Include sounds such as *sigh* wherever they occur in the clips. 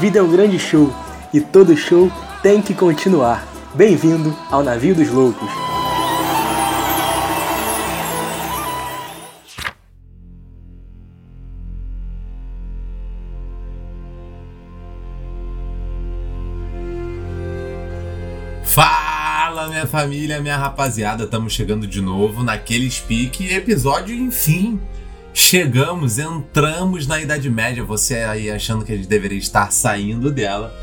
Vida é um grande show e todo show tem que continuar. Bem-vindo ao Navio dos Loucos. Fala, minha família, minha rapaziada, estamos chegando de novo naquele speak episódio, enfim. Chegamos, entramos na Idade Média. Você aí achando que a gente deveria estar saindo dela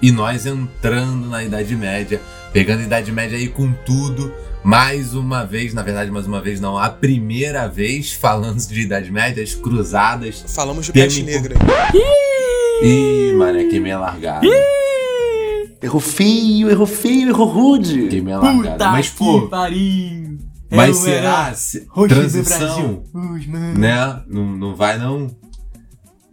e nós entrando na Idade Média, pegando a Idade Média aí com tudo. Mais uma vez, na verdade, mais uma vez não, a primeira vez falando de Idade Média, as cruzadas. Falamos de peste negra. Ih, mané, queimei a largada. Errou feio, errou feio, errou rude. Queimei a largada. Puta Mas, pô, que pariu. Mas É será? se- transição, Brasil. Ui, né? Não, não vai não?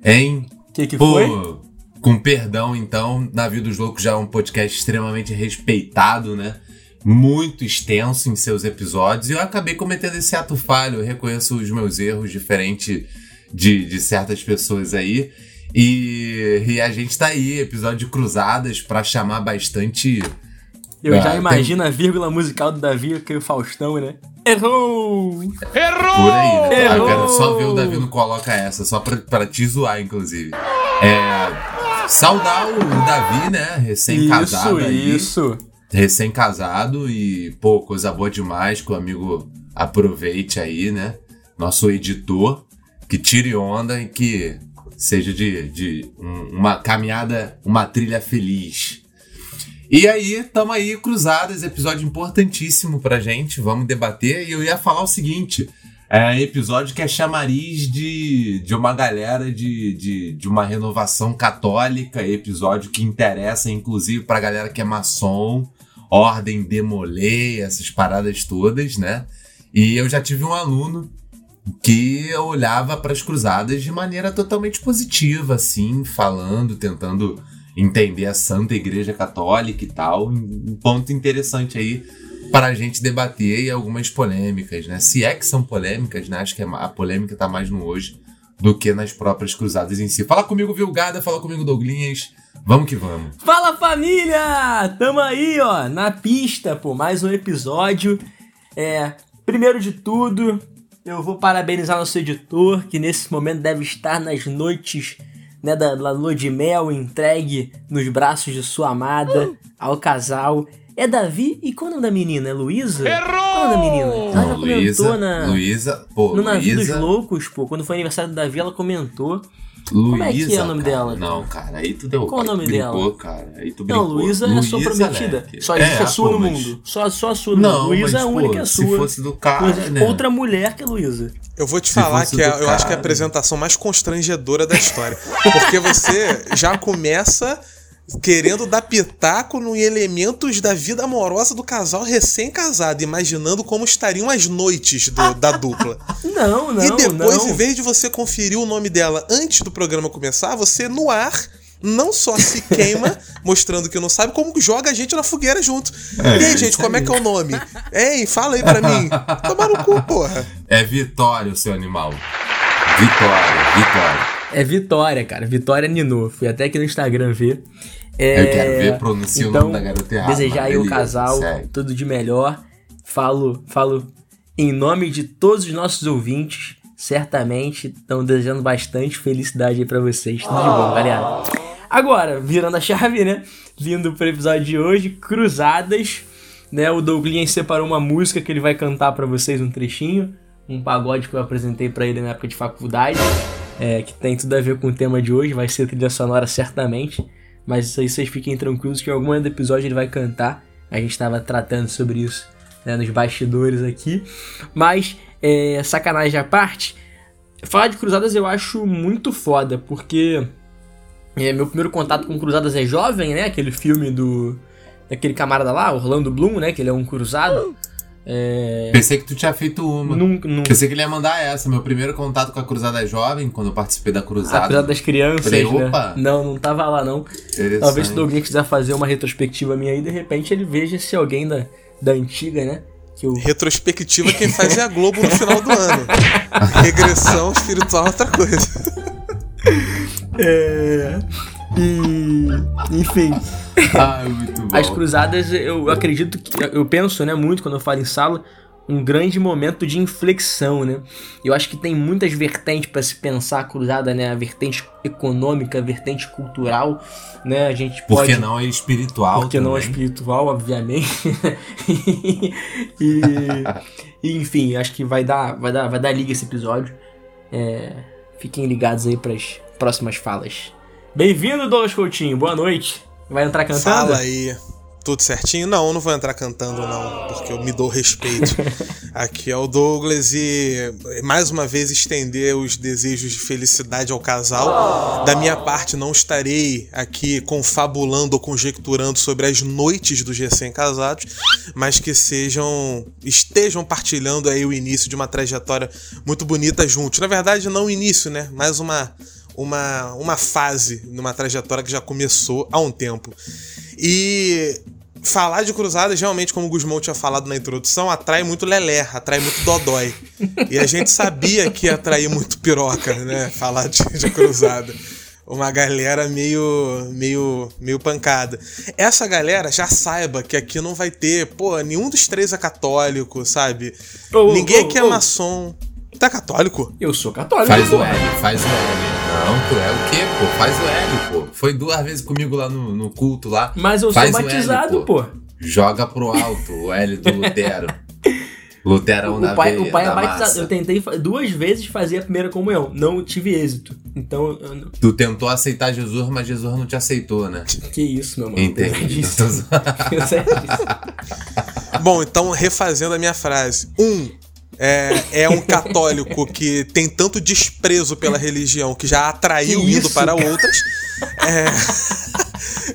Hein? Que que Pô, foi? com perdão, então, Navio dos Loucos já é um podcast extremamente respeitado, né? Muito extenso em seus episódios. E eu acabei cometendo esse ato falho. Eu reconheço os meus erros, diferente de, de certas pessoas aí. E, e a gente tá aí, episódio de Cruzadas, pra chamar bastante. Eu Ah, já tem- imagino a vírgula musical do Davi, que é o Faustão, né? Errou! Por aí, né? Errou! Eu quero só ver o Davi não coloca essa, só pra, pra te zoar, inclusive. É. Saudar o Davi, né? Recém-casado Isso, aí. isso. Recém-casado e, pô, coisa boa demais que o amigo aproveite aí, né? Nosso editor, que tire onda e que seja de, de um- uma caminhada, uma trilha feliz. E aí, tamo aí, Cruzadas, episódio importantíssimo pra gente, vamos debater. E eu ia falar o seguinte: é episódio que é chamariz de, de uma galera de, de, de uma renovação católica, episódio que interessa, inclusive, pra galera que é maçom, ordem demolê, essas paradas todas, né? E eu já tive um aluno que olhava para as cruzadas de maneira totalmente positiva, assim, falando, tentando entender a Santa Igreja Católica e tal. Um ponto interessante aí para a gente debater e algumas polêmicas, né? Se é que são polêmicas, né? Acho que a polêmica tá mais no hoje do que nas próprias cruzadas em si. Fala comigo, Vilgada, fala comigo, Douglinhas. Vamos que vamos. Fala família! Tamo aí, ó, na pista, pô, mais um episódio. É, primeiro de tudo, eu vou parabenizar nosso editor, que nesse momento deve estar nas noites né, da, da lua de mel, entregue nos braços de sua amada, ao casal. É Davi, e qual é o nome da menina? É Luísa? Qual é o nome da menina? Ela já Não, comentou Luísa, na, Luísa, pô, no Navio dos Luísa, Loucos, pô, quando foi aniversário do Davi, ela comentou. Luísa, é que é o nome cara. dela? Não, cara, aí tu deu Qual o nome brincou, dela? cara. Aí tu Não, brincou. Luísa é a sua prometida. Leque. Só existe É, a sua pô, no mas- mundo. Só, só a sua no Não, mundo. Luísa é a única pô, é se sua. fosse do cara, Não né? Outra mulher que é Luísa. Eu vou te Se falar que é- eu acho que é a apresentação mais constrangedora da história. Porque você já começa querendo dar pitaco em elementos da vida amorosa do casal recém-casado, imaginando como estariam as noites do- da dupla. *laughs* Não, não, e depois, não. em vez de você conferir o nome dela antes do programa começar, você no ar não só se queima, *laughs* mostrando que não sabe, como joga a gente na fogueira junto. e aí, gente, como é que é o nome? *laughs* Hein, fala aí pra mim. Toma no cu, porra. É Vitória o seu animal. Vitória, Vitória. É Vitória, cara. Vitória Nino. Fui até aqui no Instagram ver. É, Eu quero ver, pronuncia o então, nome da garota errado, Desejar aí o casal segue. tudo de melhor. Falo, falo em nome de todos os nossos ouvintes. Certamente estão desejando bastante felicidade aí pra vocês. Tudo de bom, galera. Agora, virando a chave, né? Vindo pro episódio de hoje, Cruzadas. Né, o Douglas separou uma música que ele vai cantar pra vocês um trechinho. Um pagode que eu apresentei pra ele na época de faculdade. é, que tem tudo a ver com o tema de hoje. Vai ser trilha sonora certamente. Mas isso aí vocês fiquem tranquilos que em algum episódio ele vai cantar. A gente estava tratando sobre isso né, nos bastidores aqui. Mas, é, sacanagem à parte, falar de Cruzadas eu acho muito foda, porque é, meu primeiro contato com Cruzadas é jovem, né? Aquele filme do. daquele camarada lá, Orlando Bloom, né? Que ele é um cruzado. É, Pensei que tu tinha feito uma. nunca, nunca. Pensei que ele ia mandar essa. Meu primeiro contato com a Cruzada Jovem, quando eu participei da Cruzada. Apesar das crianças, Falei, né? opa. Não, não tava lá não. Talvez se Douglas quiser fazer uma retrospectiva minha aí, de repente ele veja se alguém da, da antiga, né? Que eu... Retrospectiva quem faz é a Globo no final do ano. *laughs* Regressão espiritual é outra coisa. É... E. Enfim. *laughs* Ah, muito bom. As cruzadas, eu acredito que. Eu penso, né, muito quando eu falo em sala, um grande momento de inflexão, né? Eu acho que tem muitas vertentes para se pensar a cruzada, né? A vertente econômica, a vertente cultural, né? A gente pode. que não é espiritual? Porque não é também? espiritual, obviamente. *laughs* e, e, enfim, acho que vai dar, vai dar, vai dar liga esse episódio. É, fiquem ligados aí para as próximas falas. Bem-vindo, Douglas Coutinho. Boa noite. Vai entrar cantando? Fala aí. Tudo certinho? Não, eu não vou entrar cantando, não, porque eu me dou respeito. *laughs* Aqui é o Douglas e mais uma vez estender os desejos de felicidade ao casal. Da minha parte, não estarei aqui confabulando ou conjecturando sobre as noites dos recém-casados, mas que sejam estejam partilhando aí o início de uma trajetória muito bonita juntos. Na verdade, não o início, né? Mais uma uma, uma fase numa trajetória que já começou há um tempo. E falar de cruzadas, realmente, como o Guzmão tinha falado na introdução, atrai muito lelé, atrai muito dodói. E a gente sabia que ia atrair muito piroca, né? Falar de, de cruzada. Uma galera meio, meio, meio pancada. Essa galera já saiba que aqui não vai ter, pô, nenhum dos três é católico, sabe? Ô, Ninguém ô, aqui é ô. maçom. Tá católico? Eu sou católico. Faz o L, faz o L. Não, tu é o quê, pô? Faz o L, pô. Foi duas vezes comigo lá no, no culto lá. Mas eu Faz sou o L, batizado, pô. Joga pro alto o L do Lutero. *laughs* Luterão da O pai, veia, o pai é batizado. massa. Eu tentei duas vezes fazer a primeira comunhão. Não tive êxito. Então, não- Tu tentou aceitar Jesus, mas Jesus não te aceitou, né? que isso, meu mano. Entendi. Tô. Apesar disso. Bom, então refazendo a minha frase. Um, é, é um católico que tem tanto desprezo pela religião que já atraiu Que indo para outras. É, *laughs*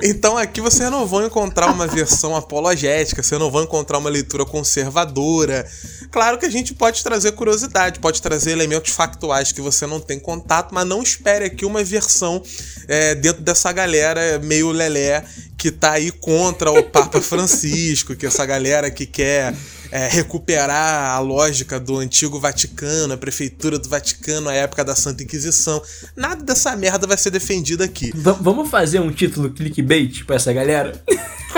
Então aqui vocês não vão encontrar uma versão apologética, vocês não vão encontrar uma leitura conservadora. Claro que a gente pode trazer curiosidade, pode trazer elementos factuais que você não tem contato, mas não espere aqui uma versão é, dentro dessa galera meio lelé que tá aí contra o Papa Francisco, que essa galera que quer é, recuperar a lógica do antigo Vaticano, a prefeitura do Vaticano, a época da Santa Inquisição. Nada dessa merda vai ser defendido aqui. Va- vamos fazer um título clickbait pra essa galera?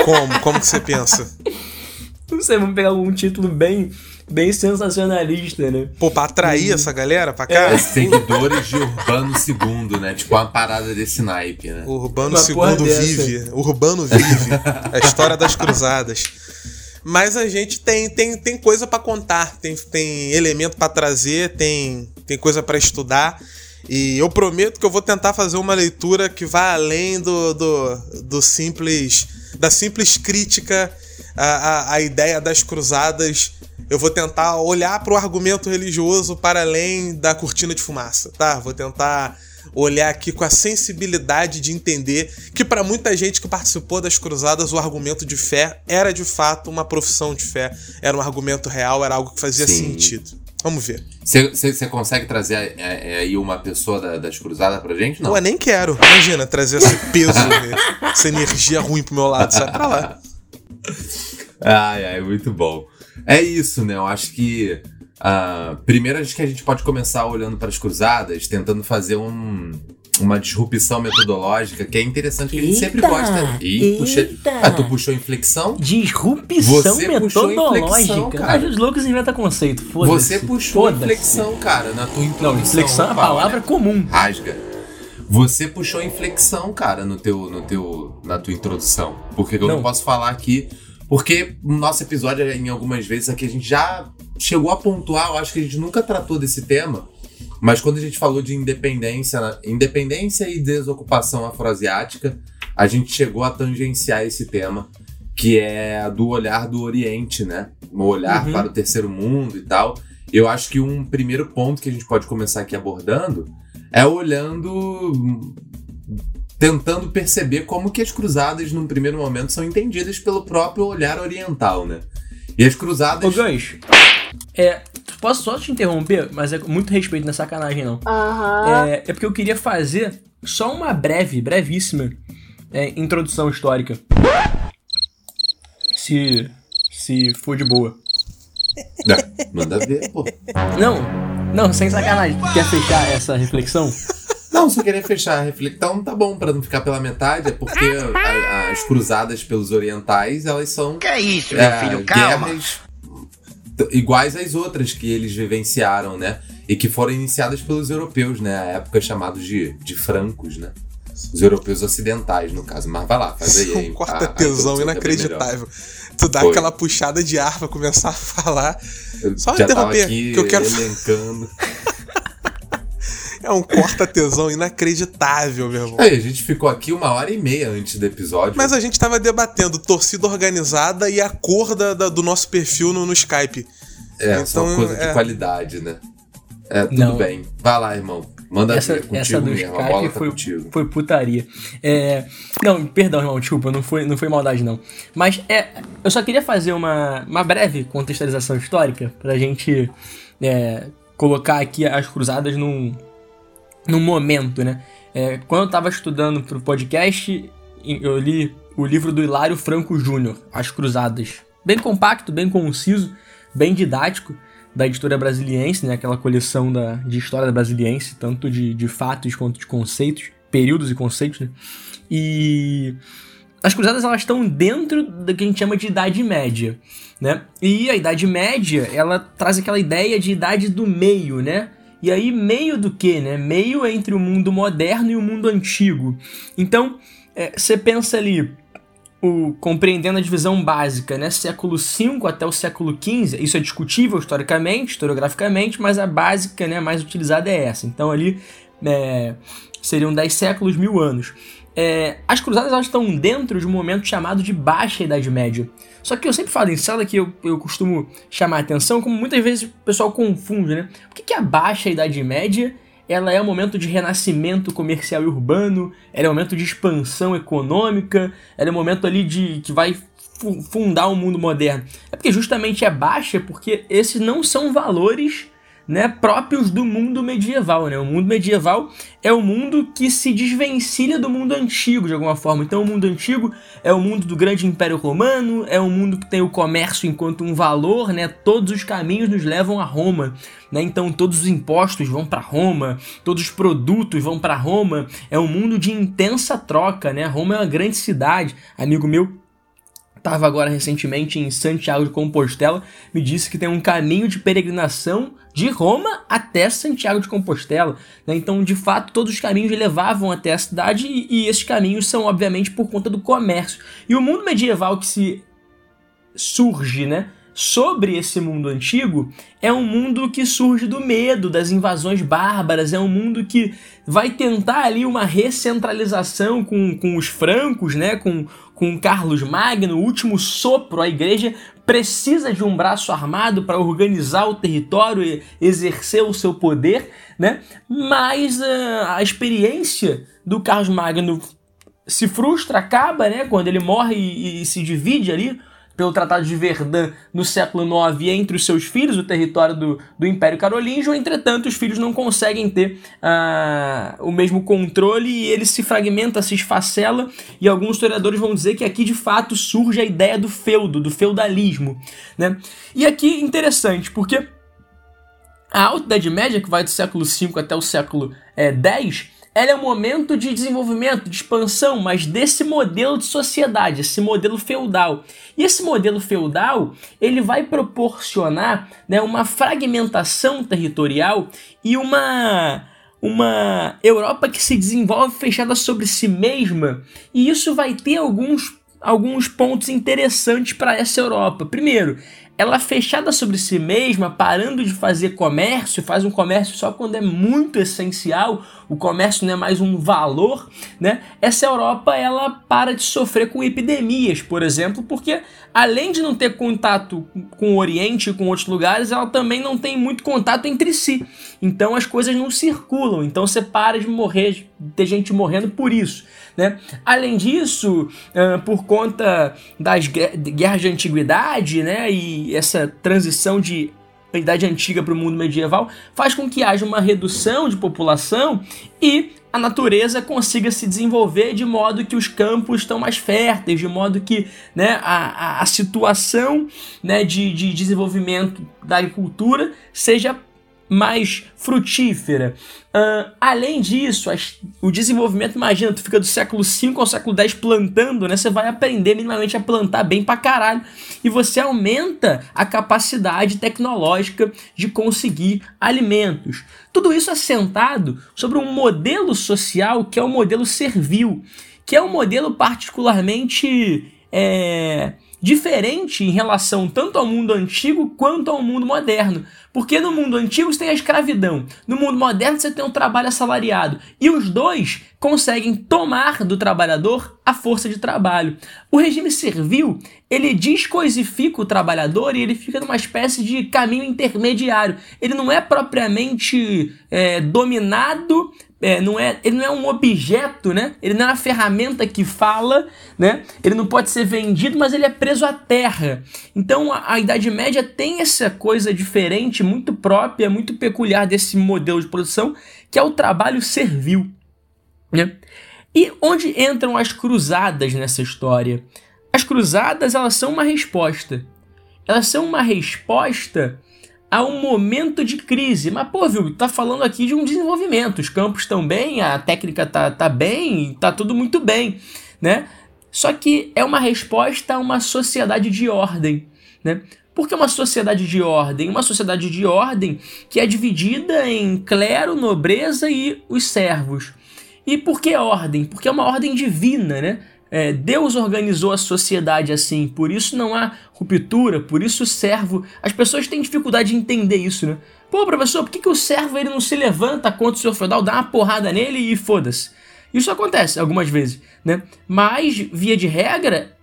Como? Como que você pensa? Não sei, vamos pegar algum título bem, bem sensacionalista, né? Pô, pra atrair essa galera pra cá? É seguidores de Urbano II, né? Tipo uma parada desse naipe, né? Urbano Uma II vive. Urbano vive. a história das cruzadas. Mas a gente tem, tem, tem coisa pra contar, tem, tem elemento pra trazer, tem, tem coisa pra estudar. E eu prometo que eu vou tentar fazer uma leitura que vá além do, do, do simples. da simples crítica à, à, à ideia das cruzadas. Eu vou tentar olhar para o argumento religioso para além da cortina de fumaça, tá? Vou tentar olhar aqui com a sensibilidade de entender que para muita gente que participou das cruzadas o argumento de fé era de fato uma profissão de fé, era um argumento real, era algo que fazia Sim. sentido. Vamos ver. Você consegue trazer é, é, aí uma pessoa da- das cruzadas pra gente? Não. Eu nem quero. Imagina trazer esse peso, *laughs* né? essa energia ruim pro meu lado, sai pra lá. Ai, ai, muito bom. É isso, né? Eu acho que. Ah, primeiro, acho que a gente pode começar olhando para as cruzadas, tentando fazer um, uma disrupção metodológica, que é interessante, que a gente sempre Eita, gosta. Eita. Ah, tu puxou inflexão? Disrupção Você puxou metodológica. inflexão, cara. Os loucos inventam conceito, foda-se. Você puxou inflexão, cara, na tua introdução. Não, inflexão é a Opa, palavra olha, comum. Rasga. Você puxou inflexão, cara, no teu, no teu, na tua introdução. Porque eu não, Não. posso falar aqui. Porque no nosso episódio, em algumas vezes aqui, a gente já chegou a pontuar, eu acho que a gente nunca tratou desse tema. Mas quando a gente falou de independência, independência e desocupação afroasiática, a gente chegou a tangenciar esse tema, que é do olhar do Oriente, né? O olhar Uhum. para o terceiro mundo e tal. Eu acho que um primeiro ponto que a gente pode começar aqui abordando é olhando tentando perceber como que as cruzadas num primeiro momento são entendidas pelo próprio olhar oriental, né? E as cruzadas Ô, Gancho, é, posso só te interromper? Mas é com muito respeito, não é sacanagem, não. Aham. É, é porque eu queria fazer só uma breve, brevíssima é, introdução histórica. Se, se for de boa. É, manda ver, pô. Não, não, sem sacanagem. Quer fechar essa reflexão? Não, só queria fechar a reflexão, tá bom, pra não ficar pela metade, é porque a- as cruzadas pelos orientais, elas são Que é isso, meu é, filho? Calma. guerras iguais às outras que eles vivenciaram, né? E que foram iniciadas pelos europeus, né? A época chamados de, de francos, né? Os europeus ocidentais, no caso. Mas vai lá, faz aí. É hein? um A- a bem melhor. inacreditável. Tu dá Foi. aquela puxada de ar pra começar a falar. Eu Só interromper, que eu quero- elencando. *laughs* É um corta-tesão inacreditável, meu irmão. Aí, a gente ficou aqui uma hora e meia antes do episódio. Mas a gente tava debatendo torcida organizada e a cor da- da- do nosso perfil no, no Skype. É, só Então, coisa é. de qualidade, né? É, tudo Não. bem. Vai lá, irmão. Manda Essa, ver, contigo essa do mesmo. A bola Skype tá foi, contigo. foi putaria. É, não, perdão, irmão, desculpa, não foi, não foi maldade, não. Mas é, eu só queria fazer uma, uma breve contextualização histórica pra gente é, colocar aqui as cruzadas num, num momento, né? É, quando eu tava estudando pro podcast, eu li o livro do Hilário Franco Júnior, As Cruzadas. Bem compacto, bem conciso, bem didático, da editora brasiliense, né? Aquela coleção da, de história brasiliense, tanto de, de fatos quanto de conceitos, períodos e conceitos, né? E as cruzadas elas estão dentro do que a gente chama de Idade Média, né? E a Idade Média, ela traz aquela ideia de idade do meio, né? E aí, meio do que, né? Meio entre o mundo moderno e o mundo antigo. Então, é, você pensa ali, o, compreendendo a divisão básica, né? Século V até o século XV, isso é discutível historicamente, historiograficamente, mas a básica, né, mais utilizada é essa. Então ali é, seriam 10 séculos, mil anos. É, as cruzadas elas estão dentro de um momento chamado de Baixa Idade Média. Só que eu sempre falo em sala que eu, eu costumo chamar a atenção, como muitas vezes o pessoal confunde, né? O que que a Baixa Idade Média? Ela é um momento de renascimento comercial e urbano, ela é um momento de expansão econômica, ela é um momento ali de que vai fu- fundar o mundo moderno. É porque justamente é baixa porque esses não são valores né, próprios do mundo medieval. Né? O mundo medieval é o mundo que se desvencilha do mundo antigo, de alguma forma. Então, o mundo antigo é o mundo do grande Império Romano, é um mundo que tem o comércio enquanto um valor, né? todos os caminhos nos levam a Roma. Né? Então, todos os impostos vão para Roma, todos os produtos vão para Roma. É um mundo de intensa troca. Né? Roma é uma grande cidade. Amigo meu estava agora recentemente em Santiago de Compostela, me disse que tem um caminho de peregrinação de Roma até Santiago de Compostela. né? Então, de fato, todos os caminhos levavam até a cidade e, e esses caminhos são, obviamente, por conta do comércio. E o mundo medieval que se surge, né? Sobre esse mundo antigo, é um mundo que surge do medo, das invasões bárbaras, é um mundo que vai tentar ali uma recentralização com, com os francos, né? Com, com Carlos Magno, o último sopro, a igreja precisa de um braço armado para organizar o território e exercer o seu poder, né? Mas uh, a experiência do Carlos Magno se frustra, acaba, né? Quando ele morre e, e se divide ali pelo Tratado de Verdun no século IX entre os seus filhos, o território do, do Império Carolíngio. Entretanto, os filhos não conseguem ter uh, o mesmo controle e ele se fragmenta, se esfacela. E alguns historiadores vão dizer que aqui de fato surge a ideia do feudo, do feudalismo. Né? E aqui interessante, porque a Alta Idade Média, que vai do século V até o século X, ela é um momento de desenvolvimento, de expansão, mas desse modelo de sociedade, esse modelo feudal. E esse modelo feudal, ele vai proporcionar né, uma fragmentação territorial e uma uma Europa que se desenvolve fechada sobre si mesma, e isso vai ter alguns alguns pontos interessantes para essa Europa. Primeiro, ela fechada sobre si mesma, parando de fazer comércio, faz um comércio só quando é muito essencial, o comércio não é mais um valor, né? Essa Europa ela para de sofrer com epidemias, por exemplo, porque além de não ter contato com o Oriente e com outros lugares, ela também não tem muito contato entre si. Então as coisas não circulam, então você para de morrer, de ter gente morrendo por isso. Né? Além disso, por conta das guerras de antiguidade né, e essa transição de idade antiga para o mundo medieval, faz com que haja uma redução de população e a natureza consiga se desenvolver de modo que os campos estão mais férteis, de modo que né, a, a situação né, de, de desenvolvimento da agricultura seja mais frutífera. Uh, além disso, as, o desenvolvimento, imagina, tu fica do século V ao século X plantando, né? Você vai aprender minimamente a plantar bem pra caralho. E você aumenta a capacidade tecnológica de conseguir alimentos. Tudo isso assentado sobre um modelo social que é o modelo servil, que é um modelo particularmente. É, diferente em relação tanto ao mundo antigo quanto ao mundo moderno. Porque no mundo antigo você tem a escravidão, no mundo moderno você tem o trabalho assalariado. E os dois conseguem tomar do trabalhador a força de trabalho. O regime servil, ele descoisifica o trabalhador e ele fica numa espécie de caminho intermediário. Ele não é propriamente é, dominado é, não é, ele não é um objeto, né? Ele não é uma ferramenta que fala, né? Ele não pode ser vendido, mas ele é preso à terra. Então a, a Idade Média tem essa coisa diferente, muito própria, muito peculiar desse modelo de produção, que é o trabalho servil, né? E onde entram as cruzadas nessa história? As cruzadas, elas são uma resposta. Elas são uma resposta a um momento de crise. Mas, pô, viu, tá falando aqui de um desenvolvimento. Os campos estão bem, a técnica tá, tá bem, tá tudo muito bem, né? Só que é uma resposta a uma sociedade de ordem, né? Por que uma sociedade de ordem? Uma sociedade de ordem que é dividida em clero, nobreza e os servos. E por que ordem? Porque é uma ordem divina, né? É, Deus organizou a sociedade assim, por isso não há ruptura, por isso o servo. As pessoas têm dificuldade de entender isso, né? Pô, professor, por que, que o servo ele não se levanta contra o senhor feudal, dá uma porrada nele e foda-se? Isso acontece algumas vezes, né? Mas, via de regra,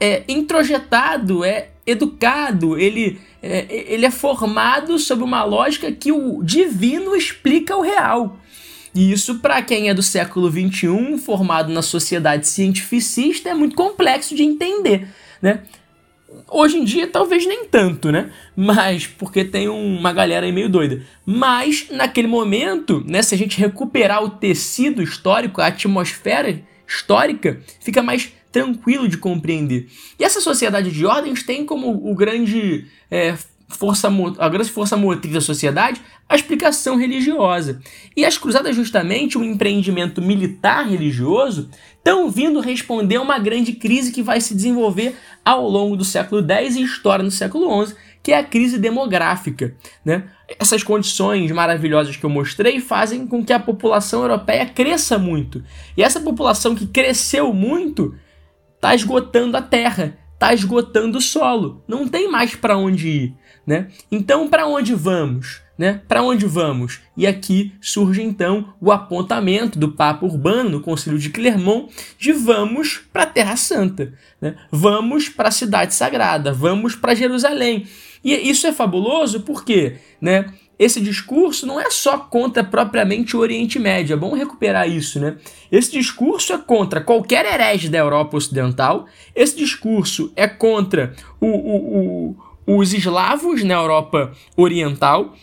é introjetado, é educado, ele é, ele é formado sob uma lógica que o divino explica o real. E isso, para quem é do século XXI, formado na sociedade cientificista, é muito complexo de entender, né? Hoje em dia, talvez nem tanto, né? Mas, porque tem uma galera aí meio doida. Mas, naquele momento, né, se a gente recuperar o tecido histórico, a atmosfera histórica, fica mais tranquilo de compreender. E essa sociedade de ordens tem como o grande é, força, a grande força motriz da sociedade, a explicação religiosa. E as cruzadas, justamente, um empreendimento militar religioso, estão vindo responder a uma grande crise que vai se desenvolver ao longo do século X e história no século XI, que é a crise demográfica. Né? Essas condições maravilhosas que eu mostrei fazem com que a população europeia cresça muito. E essa população que cresceu muito está esgotando a terra, está esgotando o solo. Não tem mais para onde ir. Né? Então, para onde vamos? Né? Para onde vamos? E aqui surge então o apontamento do Papa Urbano no Concílio de Clermont de vamos para a Terra Santa, né? vamos para a cidade sagrada, vamos para Jerusalém. E isso é fabuloso porque, né? Esse discurso não é só contra propriamente o Oriente Médio, é bom recuperar isso, né? Esse discurso é contra qualquer herege da Europa Ocidental, esse discurso é contra o, o, o os eslavos na Europa Oriental,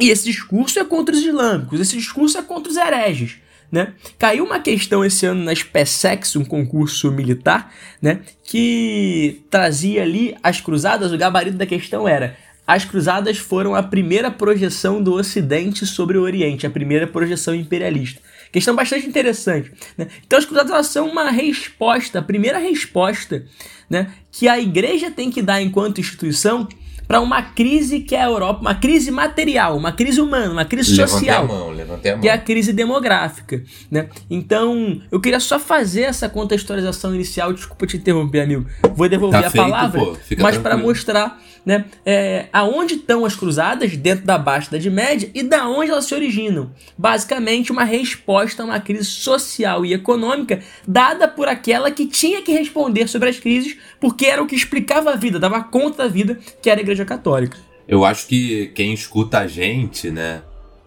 e esse discurso é contra os islâmicos, esse discurso é contra os hereges. Né? Caiu uma questão esse ano na SpaceX, um concurso militar, né? que trazia ali as cruzadas. O gabarito da questão era: as cruzadas foram a primeira projeção do Ocidente sobre o Oriente, a primeira projeção imperialista. Questão bastante interessante. Né? Então, as cruzadas elas são uma resposta, a primeira resposta né, que a igreja tem que dar enquanto instituição para uma crise que é a Europa, uma crise material, uma crise humana, uma crise social, a mão, levantei a mão. que é a crise demográfica, né? Então, eu queria só fazer essa contextualização inicial, desculpa te interromper, amigo. Vou devolver Tá a feito, palavra, mas para mostrar, né, é, aonde estão as cruzadas dentro da Baixa Idade Média e da onde elas se originam. Basicamente, uma resposta a uma crise social e econômica dada por aquela que tinha que responder sobre as crises, porque era o que explicava a vida, dava conta da vida, que era a Igreja Católica. Eu acho que quem escuta a gente, né,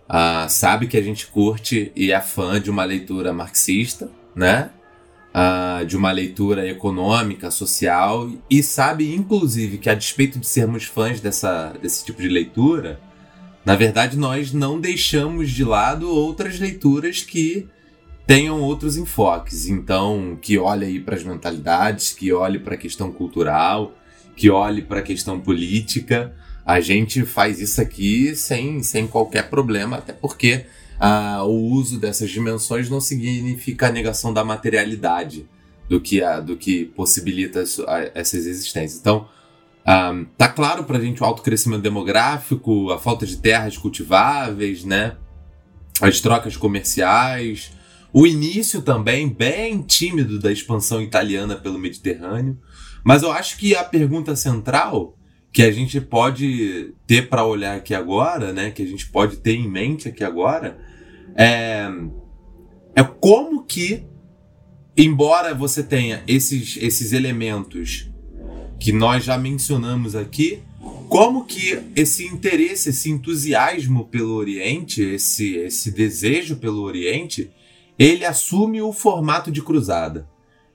ah, sabe que a gente curte e é fã de uma leitura marxista, né? Ah, de uma leitura econômica, social, e sabe, inclusive, que a despeito de sermos fãs dessa, desse tipo de leitura, na verdade nós não deixamos de lado outras leituras que tenham outros enfoques. Então, que olhe aí para as mentalidades, que olhe para a questão cultural, que olhe para a questão política, A gente faz isso aqui sem, sem qualquer problema, até porque ah, o uso dessas dimensões não significa a negação da materialidade do que, do que possibilita essas existências. Então, um, tá claro para a gente o alto crescimento demográfico, a falta de terras cultiváveis, né? As trocas comerciais, o início também bem tímido da expansão italiana pelo Mediterrâneo. Mas eu acho que a pergunta central que a gente pode ter para olhar aqui agora, né? Que a gente pode ter em mente aqui agora, é, é como que, embora você tenha esses, esses elementos que nós já mencionamos aqui, como que esse interesse, esse entusiasmo pelo Oriente, esse, esse desejo pelo Oriente, ele assume o formato de cruzada.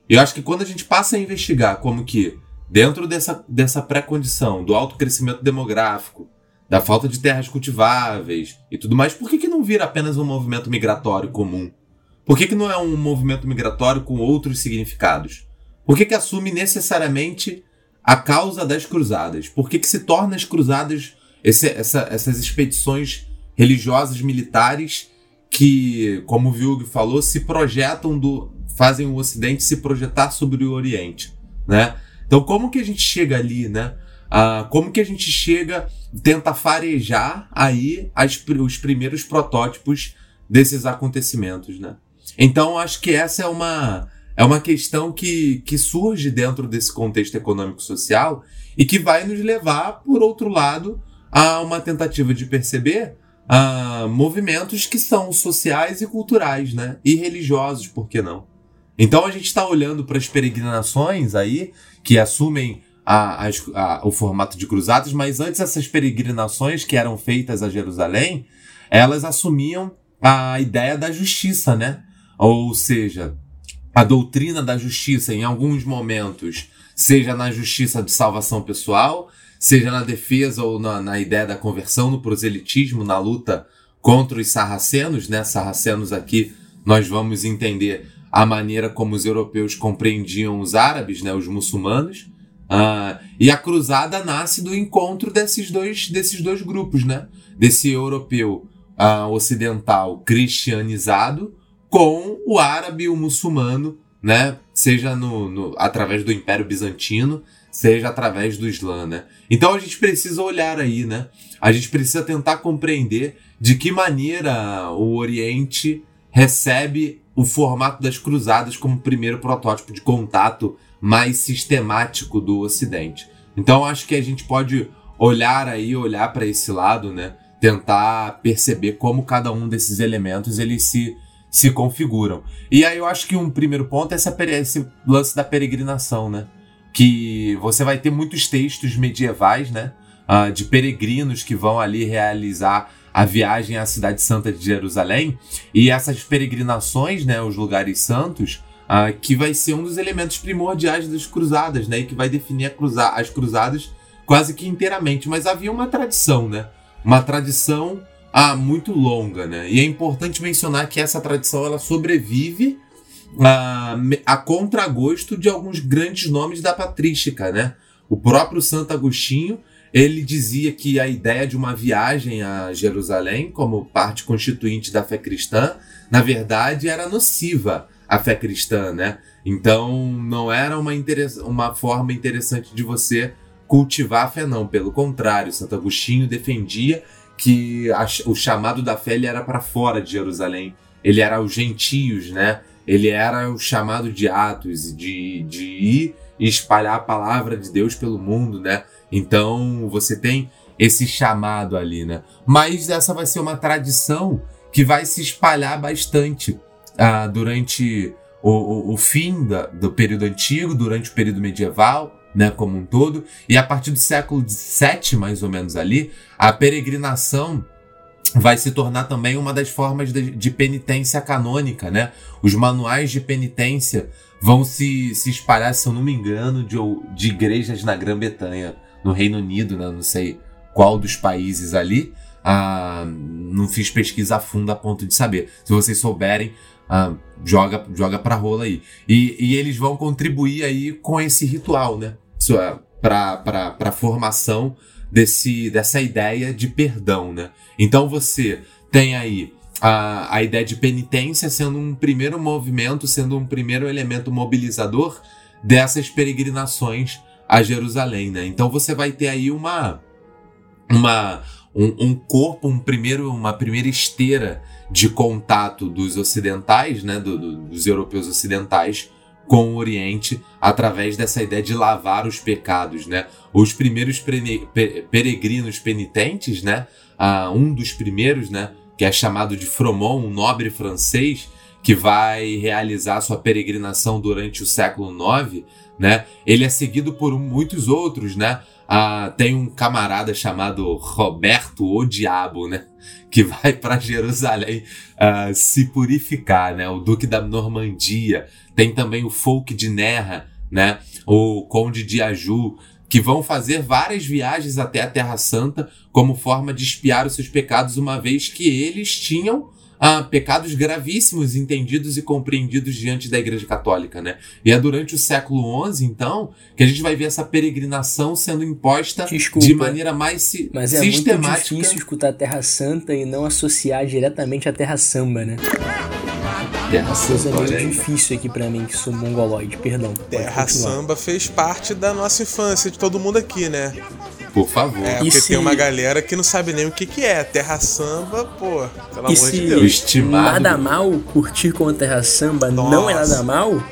Eu acho que quando a gente passa a investigar como que, dentro dessa, dessa pré-condição do alto crescimento demográfico, da falta de terras cultiváveis e tudo mais, por que, que não vira apenas um movimento migratório comum? Por que, que não é um movimento migratório com outros significados? Por que, que assume necessariamente a causa das cruzadas. Por que, que se torna as cruzadas, esse, essa, essas expedições religiosas militares que, como o Vilg falou, se projetam do. fazem o Ocidente se projetar sobre o Oriente. Né? Então, como que a gente chega ali, né? Ah, como que a gente chega, tenta farejar aí as, os primeiros protótipos desses acontecimentos, né? Então, acho que essa é uma é uma questão que, que surge dentro desse contexto econômico-social e que vai nos levar, por outro lado, a uma tentativa de perceber uh, movimentos que são sociais e culturais, né? E religiosos, por que não? Então a gente está olhando para as peregrinações aí, que assumem a, a, o formato de cruzadas, mas antes essas peregrinações que eram feitas a Jerusalém, elas assumiam a ideia da justiça, né? Ou seja, a doutrina da justiça em alguns momentos, seja na justiça de salvação pessoal, seja na defesa ou na, na ideia da conversão, no proselitismo, na luta contra os sarracenos, né? Sarracenos aqui nós vamos entender a maneira como os europeus compreendiam os árabes, né? Os muçulmanos. Uh, e a cruzada nasce do encontro desses dois, desses dois grupos, né? Desse europeu uh, ocidental cristianizado com o árabe e o muçulmano, né? Seja no, no, através do Império Bizantino, seja através do Islã, né? Então a gente precisa olhar aí, né? A gente precisa tentar compreender de que maneira o Oriente recebe o formato das cruzadas como primeiro protótipo de contato mais sistemático do Ocidente. Então acho que a gente pode olhar aí, olhar para esse lado, né? Tentar perceber como cada um desses elementos ele se se configuram. E aí eu acho que um primeiro ponto é essa, esse lance da peregrinação, né? Que você vai ter muitos textos medievais, né? Uh, de peregrinos que vão ali realizar a viagem à cidade santa de Jerusalém e essas peregrinações, né, os lugares santos, uh, que vai ser um dos elementos primordiais das cruzadas, né, e que vai definir cruza as cruzadas quase que inteiramente. Mas havia uma tradição, né, uma tradição ah, muito longa, né? E é importante mencionar que essa tradição ela sobrevive a, a contragosto de alguns grandes nomes da patrística, né? O próprio Santo Agostinho ele dizia que a ideia de uma viagem a Jerusalém como parte constituinte da fé cristã, na verdade, era nociva à fé cristã, né? Então não era uma, uma forma interessante de você cultivar a fé, não. Pelo contrário, Santo Agostinho defendia que a, o chamado da fé ele era para fora de Jerusalém. Ele era os gentios, né? Ele era o chamado de Atos, de, de ir e espalhar a palavra de Deus pelo mundo, né? Então você tem esse chamado ali, né? Mas essa vai ser uma tradição que vai se espalhar bastante ah, durante o, o, o fim da, do período antigo, durante o período medieval, né, como um todo. E a partir do século VII, mais ou menos ali, a peregrinação vai se tornar também uma das formas de, de penitência canônica, né? Os manuais de penitência vão se, se espalhar, se eu não me engano, de, de igrejas na Grã-Bretanha, no Reino Unido, né? Não sei qual dos países ali. Ah, não fiz pesquisa a fundo a ponto de saber. Se vocês souberem, ah, joga, joga pra rola aí. E, e eles vão contribuir aí com esse ritual, né? É para a formação desse, dessa ideia de perdão, né? Então você tem aí a, a ideia de penitência sendo um primeiro movimento, sendo um primeiro elemento mobilizador dessas peregrinações a Jerusalém, né? Então você vai ter aí uma uma um, um, corpo, um primeiro, uma primeira esteira de contato dos ocidentais, né, do, do, dos europeus ocidentais com o Oriente através dessa ideia de lavar os pecados, né? Os primeiros peregrinos penitentes, né? Ah, um dos primeiros, né? Que é chamado de Fromont, um nobre francês que vai realizar sua peregrinação durante o século IX, né? Ele é seguido por muitos outros, né? Ah, tem um camarada chamado Roberto o Diabo, né? Que vai para Jerusalém uh, se purificar, né? O Duque da Normandia. Tem também o Folk de Nerra, né? O Conde de Aju, que vão fazer várias viagens até a Terra Santa como forma de espiar os seus pecados, uma vez que eles tinham a pecados gravíssimos entendidos e compreendidos diante da Igreja Católica, né? E é durante o século XI, então, que a gente vai ver essa peregrinação sendo imposta Desculpa, de maneira mais si mas é sistemática. muito difícil escutar a Terra Santa e não associar diretamente a Terra Samba, né? Terra Samba é meio difícil aqui para mim, que sou mongoloide, perdão. Terra Samba fez parte da nossa infância, de todo mundo aqui, né? Por favor. É, porque se... tem uma galera que não sabe nem o que, que é. Terra Samba, pô, pelo e amor de Deus. Estimado... Nada mal curtir com a Terra Samba Nossa. não é nada mal.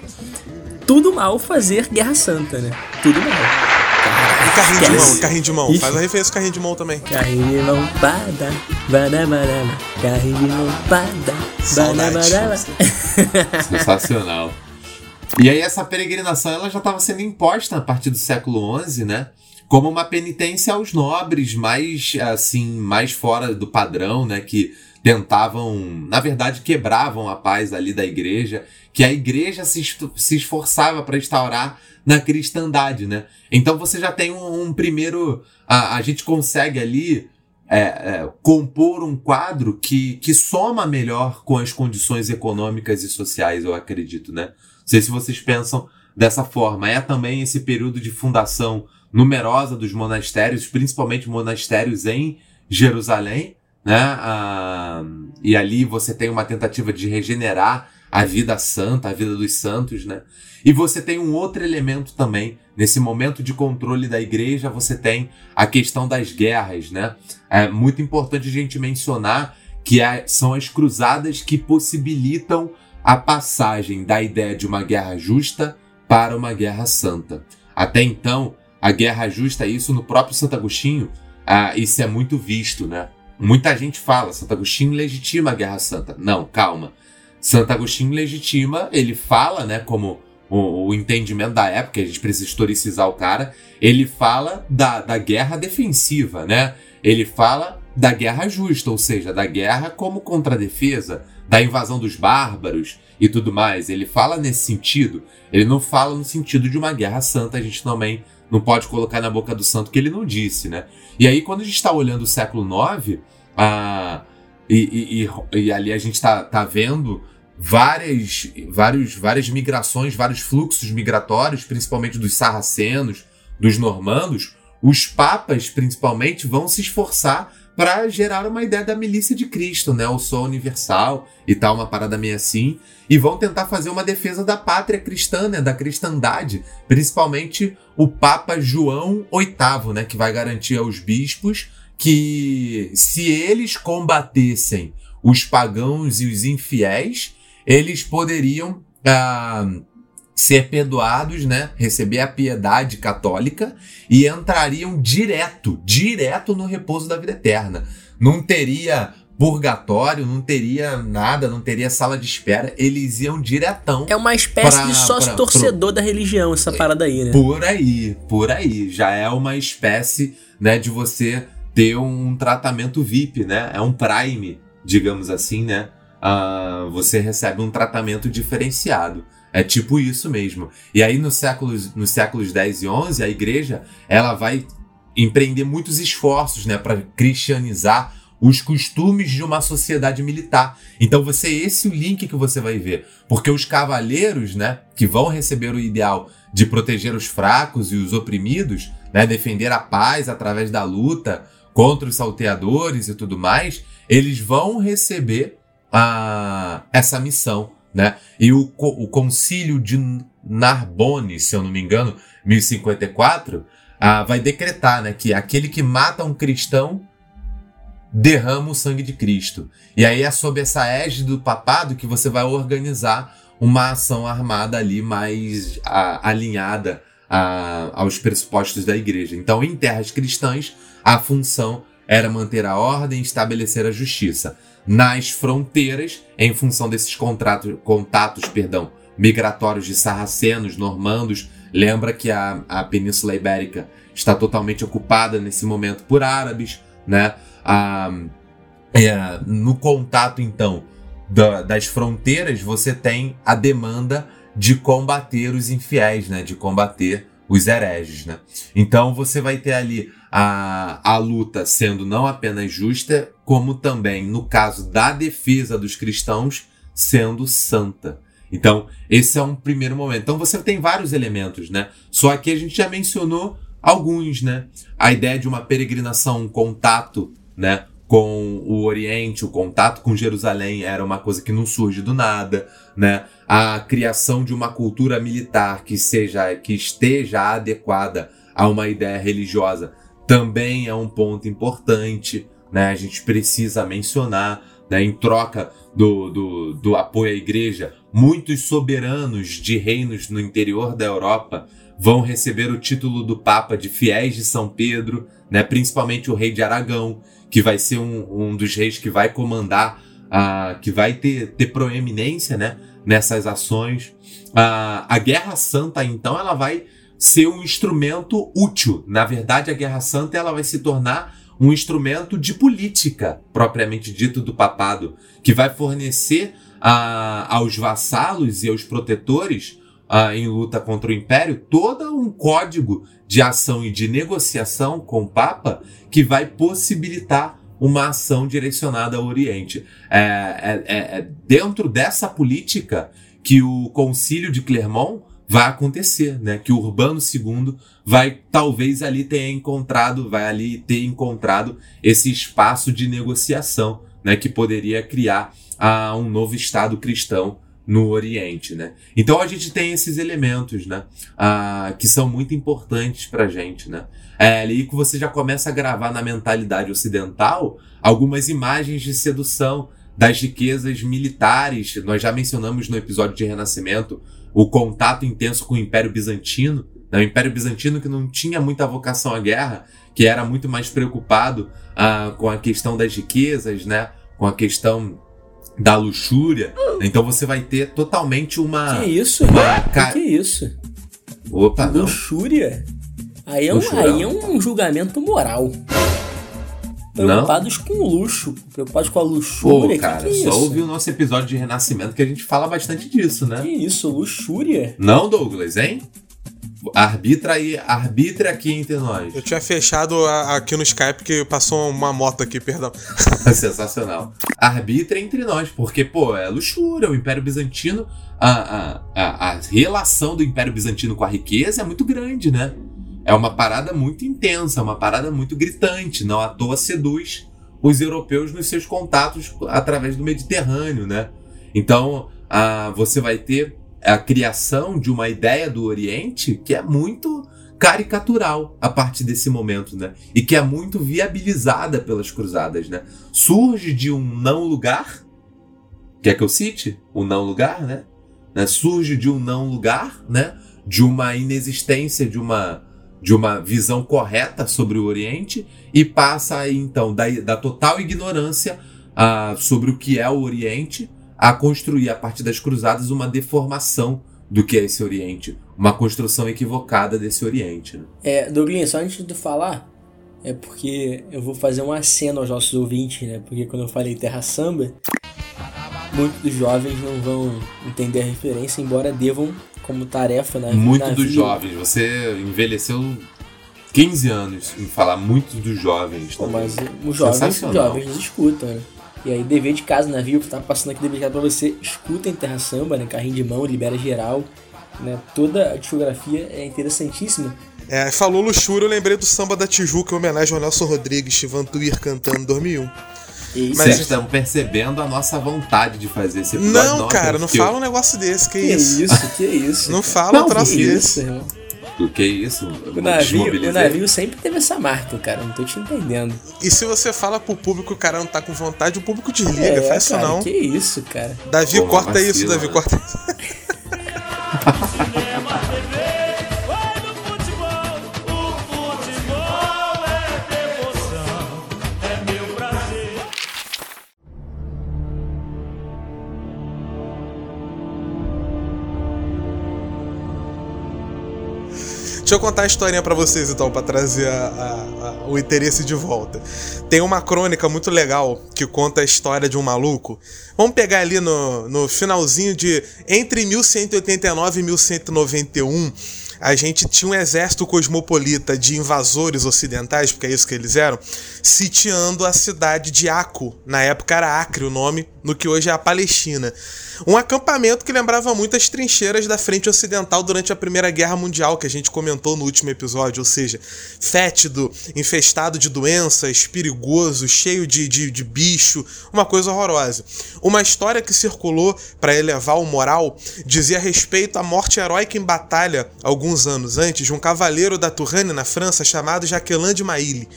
Tudo mal fazer Guerra Santa, né? Tudo mal. E carrinho de mão, carrinho de mão. Ixi. Faz a referência carrinho de mão também. Carrinho de mão, pada, bada, bada, carrinho de mão, pada, bada, bada. *laughs* Sensacional. E aí essa peregrinação ela já estava sendo imposta a partir do século XI, né? Como uma penitência aos nobres mais assim mais fora do padrão, né, que tentavam, na verdade, quebravam a paz ali da igreja, que a igreja se, se esforçava para instaurar na cristandade, né? Então você já tem um, um primeiro, a, a gente consegue ali é, é, compor um quadro que, que soma melhor com as condições econômicas e sociais, eu acredito, né? Não sei se vocês pensam dessa forma. É também esse período de fundação numerosa dos monastérios, principalmente monastérios em Jerusalém, né? Ah, e ali você tem uma tentativa de regenerar a vida santa, a vida dos santos, né? E você tem um outro elemento também nesse momento de controle da igreja, você tem a questão das guerras, né? É muito importante a gente mencionar que é, são as cruzadas que possibilitam a passagem da ideia de uma guerra justa para uma guerra santa. Até então, a guerra justa, isso no próprio Santo Agostinho, ah, isso é muito visto, né? Muita gente fala, Santo Agostinho legitima a guerra santa. Não, calma. Santo Agostinho legitima, ele fala, né, como o, o, entendimento da época, a gente precisa historicizar o cara, ele fala da, da guerra defensiva, né? Ele fala da guerra justa, ou seja, da guerra como contradefesa, da invasão dos bárbaros e tudo mais. Ele fala nesse sentido. Ele não fala no sentido de uma guerra santa, a gente também não pode colocar na boca do santo que ele não disse, né? E aí, quando a gente está olhando o século IX, a, e, e, e, ali a gente está tá vendo várias, vários, várias migrações, vários fluxos migratórios, principalmente dos sarracenos, dos normandos, os papas, principalmente, vão se esforçar para gerar uma ideia da milícia de Cristo, né? O sol universal e tal, uma parada meio assim. E vão tentar fazer uma defesa da pátria cristã, né? Da cristandade. Principalmente o Papa João VIII, né? Que vai garantir aos bispos que se eles combatessem os pagãos e os infiéis, eles poderiam. Ah, ser perdoados, né? Receber a piedade católica e entrariam direto, direto no repouso da vida eterna. Não teria purgatório, não teria nada, não teria sala de espera, eles iam diretão. É uma espécie pra, de sócio torcedor pra, da religião, essa parada aí, né? Por aí, por aí. Já é uma espécie, né, de você ter um tratamento VIP, né? É um prime, digamos assim, né? Uh, você recebe um tratamento diferenciado. É tipo isso mesmo. E aí nos séculos, nos séculos 10 e 11, a igreja ela vai empreender muitos esforços né, para cristianizar os costumes de uma sociedade militar. Então você esse é o link que você vai ver, porque os cavaleiros, né, que vão receber o ideal de proteger os fracos e os oprimidos, né, defender a paz através da luta contra os salteadores e tudo mais, eles vão receber a, essa missão, né? E o, o concílio de Narbonne, se eu não me engano, 1054, ah, vai decretar né, que aquele que mata um cristão derrama o sangue de Cristo. E aí é sob essa égide do papado que você vai organizar uma ação armada ali mais a, alinhada a, aos pressupostos da igreja. Então, em terras cristãs, a função era manter a ordem e estabelecer a justiça. Nas fronteiras, em função desses contratos, contatos perdão, migratórios de sarracenos, normandos, lembra que a, a Península Ibérica está totalmente ocupada nesse momento por árabes, né? Ah, é, no contato, então, da, das fronteiras, você tem a demanda de combater os infiéis, né? De combater os hereges, né? Então você vai ter ali a, a luta sendo não apenas justa, como também, no caso da defesa dos cristãos, sendo santa. Então, esse é um primeiro momento. Então você tem vários elementos, né? Só que a gente já mencionou alguns, né? A ideia de uma peregrinação, um contato, né? Com o Oriente, o contato com Jerusalém era uma coisa que não surge do nada, né? A criação de uma cultura militar que seja, que esteja adequada a uma ideia religiosa também é um ponto importante, né? A gente precisa mencionar, né? Em troca do, do, do apoio à igreja, muitos soberanos de reinos no interior da Europa vão receber o título do Papa de fiéis de São Pedro, né? principalmente o rei de Aragão, que vai ser um, um dos reis que vai comandar, uh, que vai ter, ter proeminência né? nessas ações. Uh, a Guerra Santa, então, ela vai ser um instrumento útil. Na verdade, a Guerra Santa ela vai se tornar um instrumento de política, propriamente dito, do papado, que vai fornecer uh, aos vassalos e aos protetores uh, em luta contra o império todo um código de ação e de negociação com o Papa que vai possibilitar uma ação direcionada ao Oriente. É, é, é, é dentro dessa política que o Concílio de Clermont vai acontecer, né? Que o Urbano II vai talvez ali ter encontrado, vai ali ter encontrado esse espaço de negociação, né? Que poderia criar uh, um novo Estado cristão no Oriente, né? Então a gente tem esses elementos, né? Uh, que são muito importantes para gente, né? É ali que você já começa a gravar na mentalidade ocidental algumas imagens de sedução das riquezas militares. Nós já mencionamos no episódio de Renascimento o contato intenso com o Império Bizantino, né? o Império Bizantino que não tinha muita vocação à guerra, que era muito mais preocupado uh, com a questão das riquezas, né? com a questão da luxúria. Então você vai ter totalmente uma. Que isso? Uma... Que, que isso? Opa, não. Luxúria? Aí é, um, aí é um julgamento moral. Preocupados não? com luxo, preocupados com a luxúria. Pô, cara, que que é só ouvir o nosso episódio de Renascimento que a gente fala bastante disso, né? Que isso, luxúria? Não, Douglas, hein? Arbitra aí, arbitra aqui entre nós. Eu tinha fechado a, aqui no Skype que passou uma moto aqui, perdão. *laughs* Sensacional. Arbitra entre nós, porque, pô, é luxúria, o Império Bizantino, a, a, a, a relação do Império Bizantino com a riqueza é muito grande, né? É uma parada muito intensa, uma parada muito gritante, não à toa seduz os europeus nos seus contatos através do Mediterrâneo, né? Então, a, você vai ter a criação de uma ideia do Oriente que é muito caricatural a partir desse momento, né? E que é muito viabilizada pelas cruzadas, né? Surge de um não lugar, quer que eu cite? O não lugar, né? né? Surge de um não lugar, né? De uma inexistência, de uma de uma visão correta sobre o Oriente e passa aí então da, da total ignorância uh, sobre o que é o Oriente a construir a partir das cruzadas uma deformação do que é esse Oriente, uma construção equivocada desse Oriente. Né? É, Douglas, só antes de falar, é porque eu vou fazer uma cena aos nossos ouvintes, né? Porque quando eu falei Terra Samba, muitos jovens não vão entender a referência, embora devam como tarefa né? na Muito dos jovens. Você envelheceu 15 anos em falar muito dos jovens. Pô, né? mas os jovens, os jovens escutam, né? E aí, dever de casa navio que tá passando aqui dever de casa pra você. Escuta em Terra Samba, né? Carrinho de mão, libera geral. Né? Toda a discografia é interessantíssima. É, falou luxúria, eu lembrei do samba da Tijuca em homenagem ao Nelson Rodrigues, Ivan Tuir cantando 2001. Mas estamos estão percebendo a nossa vontade de fazer esse episódio. Não, nossa, cara, não fala um negócio desse, que, que isso. isso. Que *laughs* isso, Não fala não, um troço desse. Isso, que é isso? O navio, o navio sempre teve essa marca, cara. Não tô te entendendo. E se você fala pro público o cara não tá com vontade, o público desliga. É, Faz isso não. Que isso, cara. Davi, Porra, corta vacila, isso, Davi, né? corta isso. *laughs* Deixa eu contar a historinha para vocês então, para trazer a, a, a, o interesse de volta. Tem uma crônica muito legal que conta a história de um maluco. Vamos pegar ali no, no finalzinho de entre 1189 e 1191 a gente tinha um exército cosmopolita de invasores ocidentais, porque é isso que eles eram, sitiando a cidade de Aco. Na época era Acre o nome, no que hoje é a Palestina. Um acampamento que lembrava muito as trincheiras da frente ocidental durante a Primeira Guerra Mundial, que a gente comentou no último episódio, ou seja, fétido, infestado de doenças, perigoso, cheio de, de, de bicho, uma coisa horrorosa. Uma história que circulou para elevar o moral dizia respeito à morte heróica em batalha, alguns anos antes, de um cavaleiro da Touraine, na França, chamado Jaqueline de Maille,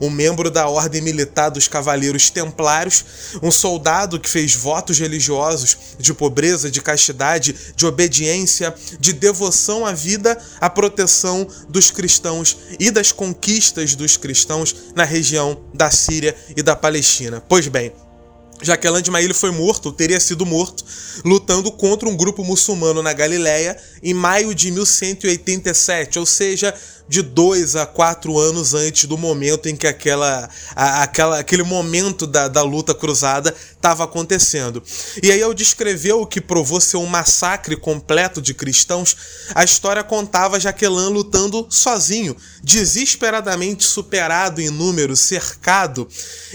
um membro da Ordem Militar dos Cavaleiros Templários, um soldado que fez votos religiosos de pobreza, de castidade, de obediência, de devoção à vida, à proteção dos cristãos e das conquistas dos cristãos na região da Síria e da Palestina. Pois bem, Jaqueline de Maíli foi morto, teria sido morto, lutando contra um grupo muçulmano na Galiléia em maio de 1187, ou seja, de dois a quatro anos antes do momento em que aquela, a, aquela, aquele momento da, da luta cruzada estava acontecendo. E aí, ao descrever o que provou ser um massacre completo de cristãos, a história contava Jaqueline lutando sozinho, desesperadamente superado em número, cercado.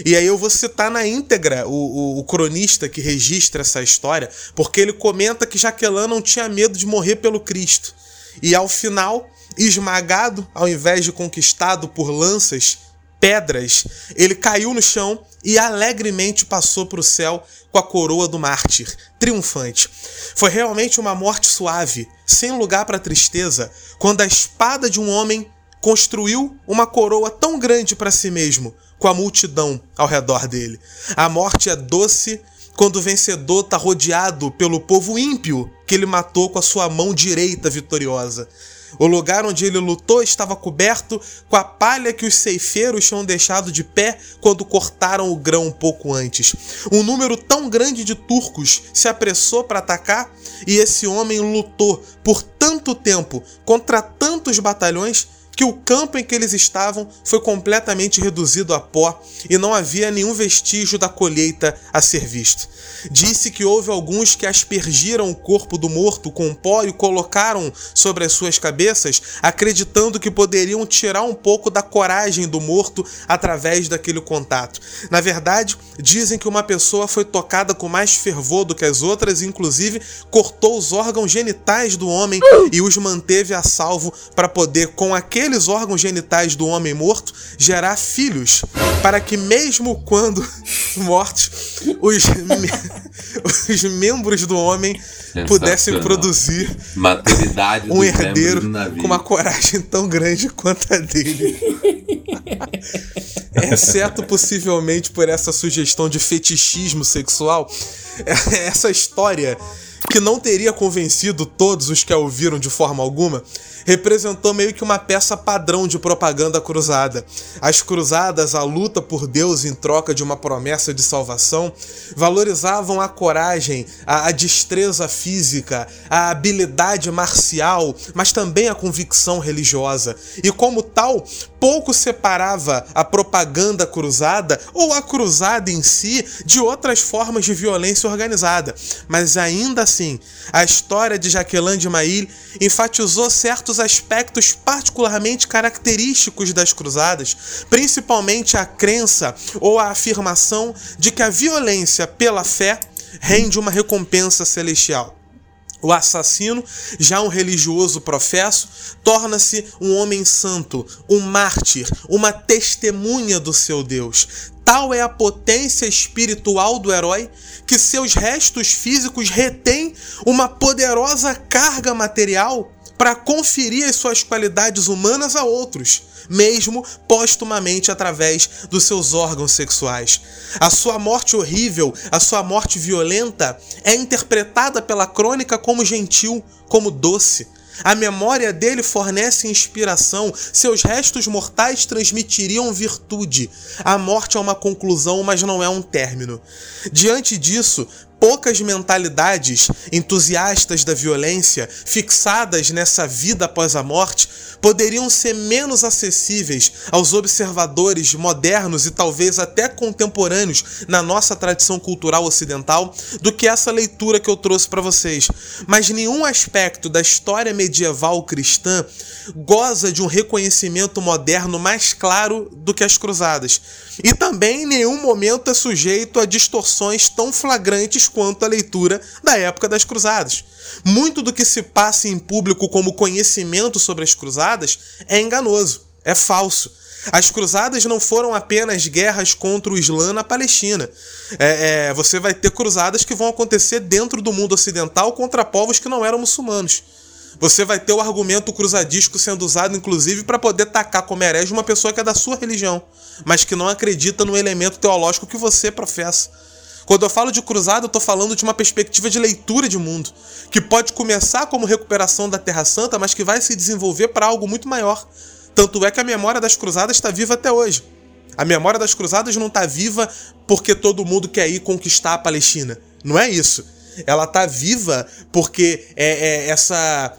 E aí eu vou citar na íntegra o, o, o cronista que registra essa história, porque ele comenta que Jaqueline não tinha medo de morrer pelo Cristo. E ao final, esmagado ao invés de conquistado por lanças, pedras, ele caiu no chão e alegremente passou para o céu com a coroa do mártir, triunfante. Foi realmente uma morte suave, sem lugar para tristeza, quando a espada de um homem construiu uma coroa tão grande para si mesmo, com a multidão ao redor dele. A morte é doce quando o vencedor está rodeado pelo povo ímpio que ele matou com a sua mão direita vitoriosa. O lugar onde ele lutou estava coberto com a palha que os ceifeiros tinham deixado de pé quando cortaram o grão um pouco antes. Um número tão grande de turcos se apressou para atacar e esse homem lutou por tanto tempo contra tantos batalhões que o campo em que eles estavam foi completamente reduzido a pó e não havia nenhum vestígio da colheita a ser visto. Disse que houve alguns que aspergiram o corpo do morto com pó e colocaram sobre as suas cabeças, acreditando que poderiam tirar um pouco da coragem do morto através daquele contato. Na verdade, dizem que uma pessoa foi tocada com mais fervor do que as outras, inclusive cortou os órgãos genitais do homem e os manteve a salvo para poder, com aquele aqueles órgãos genitais do homem morto gerar filhos, para que mesmo quando *laughs* mortos, os, *laughs* os membros do homem pudessem produzir *laughs* um herdeiro com uma coragem tão grande quanto a dele. *laughs* Exceto possivelmente por essa sugestão de fetichismo sexual, essa história que não teria convencido todos os que a ouviram de forma alguma, representou meio que uma peça padrão de propaganda cruzada. As cruzadas, a luta por Deus em troca de uma promessa de salvação, valorizavam a coragem, a, a destreza física, a habilidade marcial, mas também a convicção religiosa. E como tal, pouco separava a propaganda cruzada ou a cruzada em si de outras formas de violência organizada. Mas ainda assim, a história de Jaqueline de Maille enfatizou certos certos aspectos particularmente característicos das cruzadas, principalmente a crença ou a afirmação de que a violência pela fé rende uma recompensa celestial. O assassino, já um religioso professo, torna-se um homem santo, um mártir, uma testemunha do seu Deus. Tal é a potência espiritual do herói que seus restos físicos retêm uma poderosa carga material para conferir as suas qualidades humanas a outros mesmo postumamente através dos seus órgãos sexuais. A sua morte horrível, a sua morte violenta, é interpretada pela crônica como gentil, como doce. A memória dele fornece inspiração, seus restos mortais transmitiriam virtude. A morte é uma conclusão, mas não é um término. Diante disso, poucas mentalidades entusiastas da violência, fixadas nessa vida após a morte, poderiam ser menos acessíveis aos observadores modernos e talvez até contemporâneos na nossa tradição cultural ocidental do que essa leitura que eu trouxe para vocês. Mas nenhum aspecto da história medieval cristã goza de um reconhecimento moderno mais claro do que as cruzadas. E também nenhum momento é sujeito a distorções tão flagrantes quanto a leitura da época das cruzadas. Muito do que se passa em público como conhecimento sobre as cruzadas é enganoso, é falso. As cruzadas não foram apenas guerras contra o Islã na Palestina. É, é, você vai ter cruzadas que vão acontecer dentro do mundo ocidental contra povos que não eram muçulmanos. Você vai ter o argumento cruzadisco sendo usado, inclusive, para poder tacar como herege uma pessoa que é da sua religião, mas que não acredita no elemento teológico que você professa. Quando eu falo de cruzada, eu estou falando de uma perspectiva de leitura de mundo, que pode começar como recuperação da Terra Santa, mas que vai se desenvolver para algo muito maior. Tanto é que a memória das cruzadas está viva até hoje. A memória das cruzadas não está viva porque todo mundo quer ir conquistar a Palestina. Não é isso. Ela está viva porque é, é essa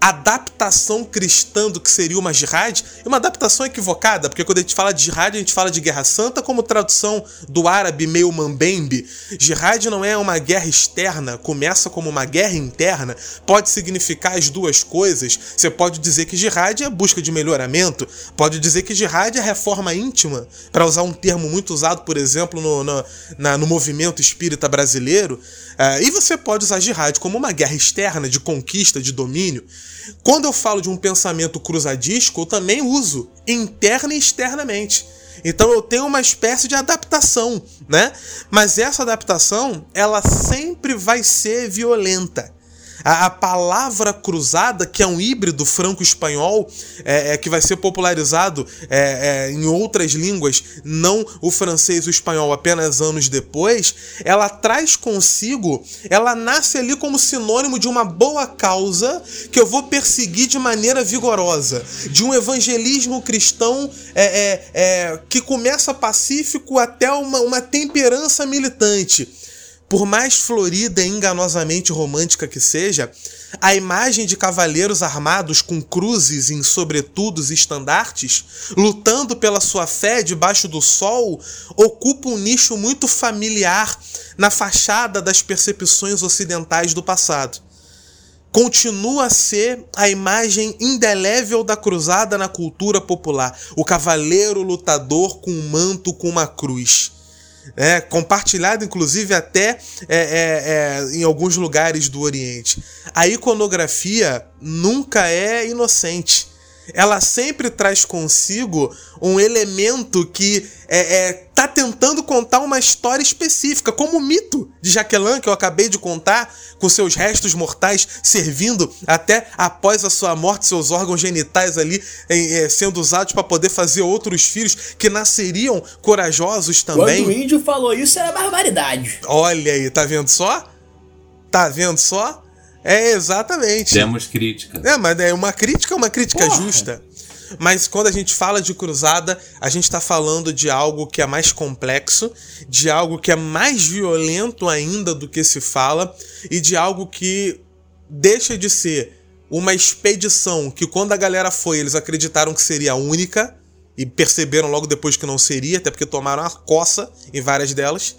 adaptação cristã do que seria uma jihad, e uma adaptação equivocada, porque quando a gente fala de jihad, a gente fala de guerra santa como tradução do árabe meio mambembe. Jihad não é uma guerra externa, começa como uma guerra interna, pode significar as duas coisas. Você pode dizer que jihad é busca de melhoramento, pode dizer que jihad é reforma íntima, para usar um termo muito usado, por exemplo, no, no, na, no movimento espírita brasileiro. Uh, e você pode usar jihad como uma guerra externa, de conquista, de domínio. Quando eu falo de um pensamento cruzadisco, eu também uso interna e externamente. Então eu tenho uma espécie de adaptação, né? Mas essa adaptação, ela sempre vai ser violenta. A, a, palavra cruzada, que é um híbrido franco-espanhol, é, é, que vai ser popularizado é, é, em outras línguas, não o francês e o espanhol apenas anos depois, ela traz consigo, ela nasce ali como sinônimo de uma boa causa que eu vou perseguir de maneira vigorosa, de um evangelismo cristão é, é, que começa pacífico até uma, uma temperança militante por mais florida e enganosamente romântica que seja, a imagem de cavaleiros armados com cruzes em sobretudos e estandartes, lutando pela sua fé debaixo do sol, ocupa um nicho muito familiar na fachada das percepções ocidentais do passado. Continua a ser a imagem indelével da cruzada na cultura popular, o cavaleiro lutador com um manto com uma cruz é, compartilhado inclusive até é, é, é, em alguns lugares do Oriente. A iconografia nunca é inocente ela sempre traz consigo um elemento que é, é, tá tentando contar uma história específica, como o mito de Jaqueline que eu acabei de contar, com seus restos mortais servindo até após a sua morte, seus órgãos genitais ali é, sendo usados para poder fazer outros filhos que nasceriam corajosos também. Quando o índio falou isso, era barbaridade. Olha aí, tá vendo só? Tá vendo só? É, exatamente. Temos crítica. É, mas é uma crítica, é uma crítica Porra. justa. Mas quando a gente fala de cruzada, a gente está falando de algo que é mais complexo, de algo que é mais violento ainda do que se fala, e de algo que deixa de ser uma expedição que, quando a galera foi, eles acreditaram que seria a única, e perceberam logo depois que não seria, até porque tomaram a coça em várias delas,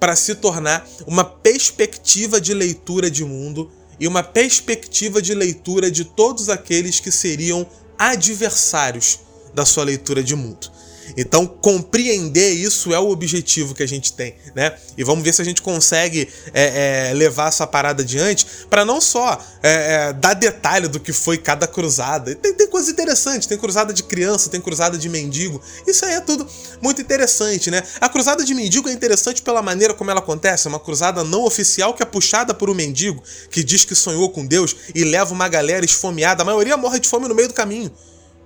para se tornar uma perspectiva de leitura de mundo e uma perspectiva de leitura de todos aqueles que seriam adversários da sua leitura de mundo. Então, compreender isso é o objetivo que a gente tem, né? E vamos ver se a gente consegue é, é, levar essa parada adiante para não só é, é, dar detalhe do que foi cada cruzada. Tem, tem coisa interessante, tem cruzada de criança, tem cruzada de mendigo. Isso aí é tudo muito interessante, né? A cruzada de mendigo é interessante pela maneira como ela acontece. É uma cruzada não oficial que é puxada por um mendigo que diz que sonhou com Deus e leva uma galera esfomeada. A maioria morre de fome no meio do caminho.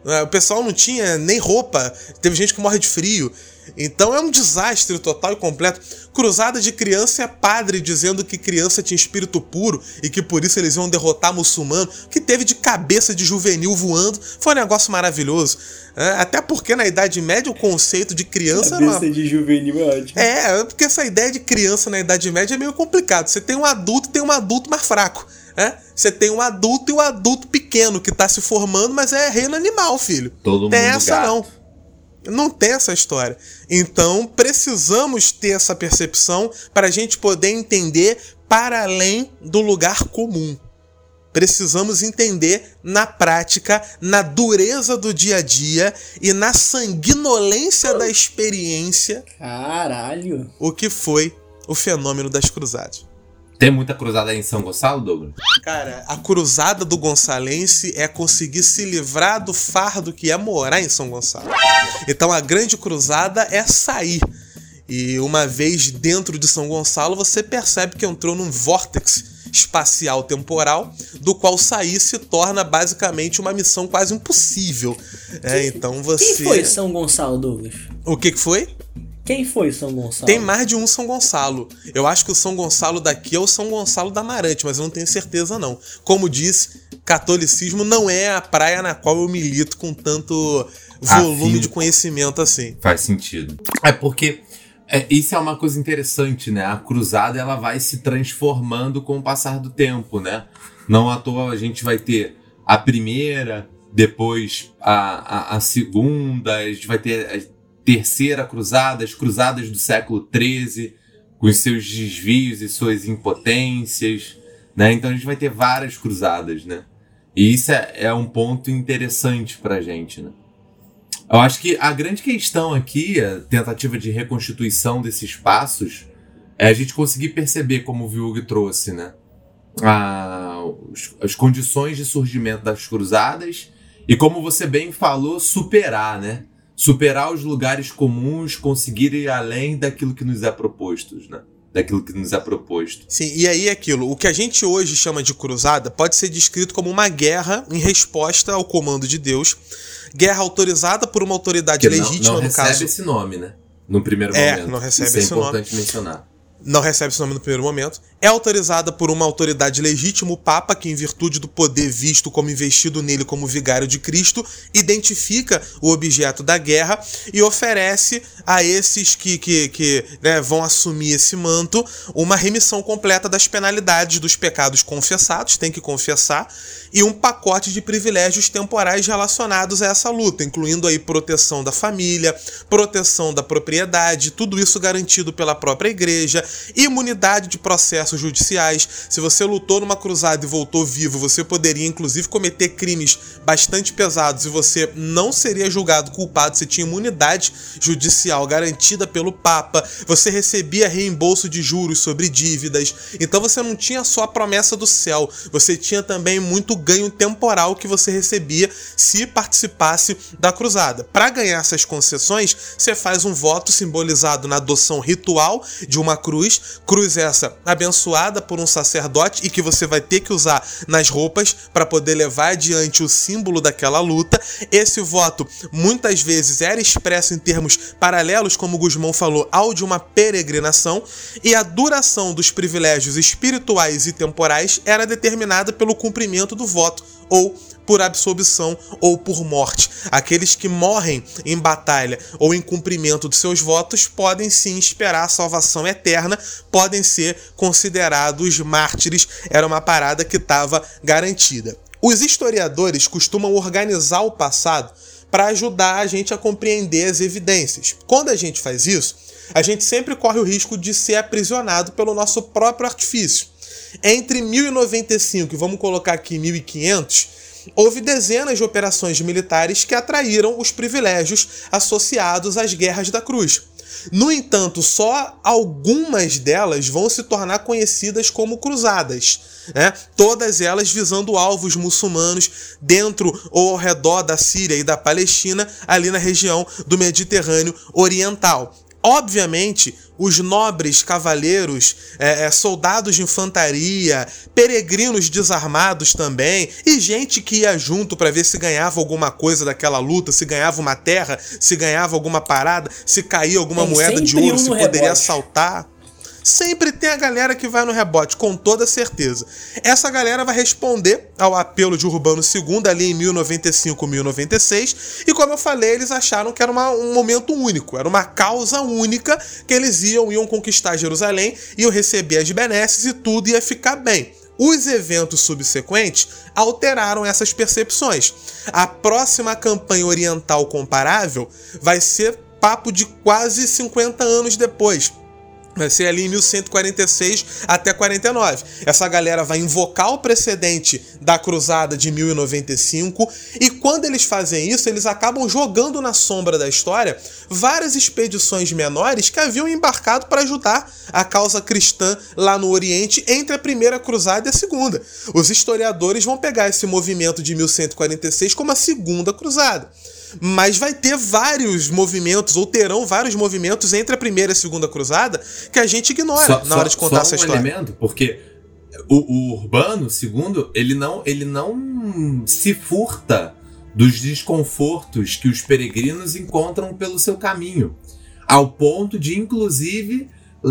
É, o pessoal não tinha nem roupa, teve gente que morre de frio. Então é um desastre total e completo. Cruzada de criança é padre dizendo que criança tinha espírito puro e que por isso eles iam derrotar muçulmano. Que teve de cabeça de juvenil voando. Foi um negócio maravilhoso. É, até porque na Idade Média o conceito de criança cabeça uma... de juvenil é ótimo. É, porque essa ideia de criança na Idade Média é meio complicado. Você tem um adulto e tem um adulto mais fraco. É? Você tem um adulto e um adulto pequeno que tá se formando, mas é reino animal, filho. Todo tem mundo essa gato. não. Não tem essa história. Então precisamos ter essa percepção para a gente poder entender para além do lugar comum. Precisamos entender na prática, na dureza do dia a dia e na sanguinolência da experiência Caralho. o que foi o fenômeno das cruzadas. Tem muita cruzada aí em São Gonçalo, Douglas? Cara, a cruzada do gonçalense é conseguir se livrar do fardo que é morar em São Gonçalo. Então a grande cruzada é sair. E uma vez dentro de São Gonçalo, você percebe que entrou num vórtex espacial temporal, do qual sair se torna basicamente uma missão quase impossível. É, então você. Quem foi São Gonçalo, Douglas? O que, que foi? Quem foi São Gonçalo? Tem mais de um São Gonçalo. Eu acho que o São Gonçalo daqui é o São Gonçalo da Amarante, mas eu não tenho certeza não. Como disse, catolicismo não é a praia na qual eu milito com tanto volume Afinco. de conhecimento assim. Faz sentido. É porque é, isso é uma coisa interessante, né? A cruzada ela vai se transformando com o passar do tempo, né? Não à toa a gente vai ter a primeira, depois a, a, a segunda, a gente vai ter a terceira cruzada, as cruzadas do século XIII, com seus desvios e suas impotências, né? Então a gente vai ter várias cruzadas, né? E isso é, é um ponto interessante pra gente, né? Eu acho que a grande questão aqui, a tentativa de reconstituição desses espaços, é a gente conseguir perceber, como o Viug trouxe, né? A, as condições de surgimento das cruzadas e, como você bem falou, superar, né? Superar os lugares comuns, conseguir ir além daquilo que nos é proposto, né? Daquilo que nos é proposto. Sim, e aí é aquilo, o que a gente hoje chama de cruzada pode ser descrito como uma guerra em resposta ao comando de Deus, guerra autorizada por uma autoridade Que não, legítima não no recebe caso. esse nome, né? No primeiro É, momento. não recebe Isso é esse nome. importante mencionar. Não recebe esse nome no primeiro momento, é autorizada por uma autoridade legítima, o Papa, que, em virtude do poder visto como investido nele como vigário de Cristo, identifica o objeto da guerra e oferece a esses que, que, que né, vão assumir esse manto uma remissão completa das penalidades dos pecados confessados, tem que confessar, e um pacote de privilégios temporais relacionados a essa luta, incluindo aí proteção da família, proteção da propriedade, tudo isso garantido pela própria igreja, imunidade de processos judiciais. Se você lutou numa cruzada e voltou vivo, você poderia inclusive cometer crimes bastante pesados e você não seria julgado culpado, você tinha imunidade judicial garantida pelo Papa, você recebia reembolso de juros sobre dívidas. Então você não tinha só a promessa do céu, você tinha também muito ganho temporal que você recebia se participasse da cruzada. Para ganhar essas concessões, você faz um voto simbolizado na adoção ritual de uma cruz, cruz essa abençoada por um sacerdote e que você vai ter que usar nas roupas para poder levar adiante o símbolo daquela luta. Esse voto muitas vezes era expresso em termos paralelos, como Guzmão falou, ao de uma peregrinação, e a duração dos privilégios espirituais e temporais era determinada pelo cumprimento do voto ou por absolvição ou por morte. Aqueles que morrem em batalha ou em cumprimento de seus votos podem sim esperar a salvação eterna, podem ser considerados mártires. Era uma parada que estava garantida. Os historiadores costumam organizar o passado para ajudar a gente a compreender as evidências. Quando a gente faz isso, a gente sempre corre o risco de ser aprisionado pelo nosso próprio artifício. Entre 1095 e vamos colocar aqui 1500, houve dezenas de operações militares que atraíram os privilégios associados às guerras da cruz. No entanto, só algumas delas vão se tornar conhecidas como cruzadas, né? todas elas visando alvos muçulmanos dentro ou ao redor da Síria e da Palestina, ali na região do Mediterrâneo Oriental. Obviamente, os nobres cavaleiros, é, é, soldados de infantaria, peregrinos desarmados também, e gente que ia junto para ver se ganhava alguma coisa daquela luta, se ganhava uma terra, se ganhava alguma parada, se caía alguma Tem moeda de ouro, um se poderia rebote. assaltar. Sempre tem a galera que vai no rebote, com toda certeza. Essa galera vai responder ao apelo de Urbano II ali em 1095, 1096, e como eu falei, eles acharam que era uma, um momento único, era uma causa única que eles iam, iam conquistar Jerusalém, iam receber as benesses e tudo ia ficar bem. Os eventos subsequentes alteraram essas percepções. A próxima campanha oriental comparável vai ser papo de quase 50 anos depois. Vai ser ali em 1146 até 49. Essa galera vai invocar o precedente da cruzada de 1095 e quando eles fazem isso, eles acabam jogando na sombra da história várias expedições menores que haviam embarcado para ajudar a causa cristã lá no Oriente entre a primeira cruzada e a segunda. Os historiadores vão pegar esse movimento de 1146 como a segunda cruzada mas vai ter vários movimentos, ou terão vários movimentos entre a primeira e a segunda cruzada que a gente ignora só, na hora de contar só essa um história. Elemento, porque o, o Urbano, segundo, ele não, ele não se furta dos desconfortos que os peregrinos encontram pelo seu caminho, ao ponto de, inclusive,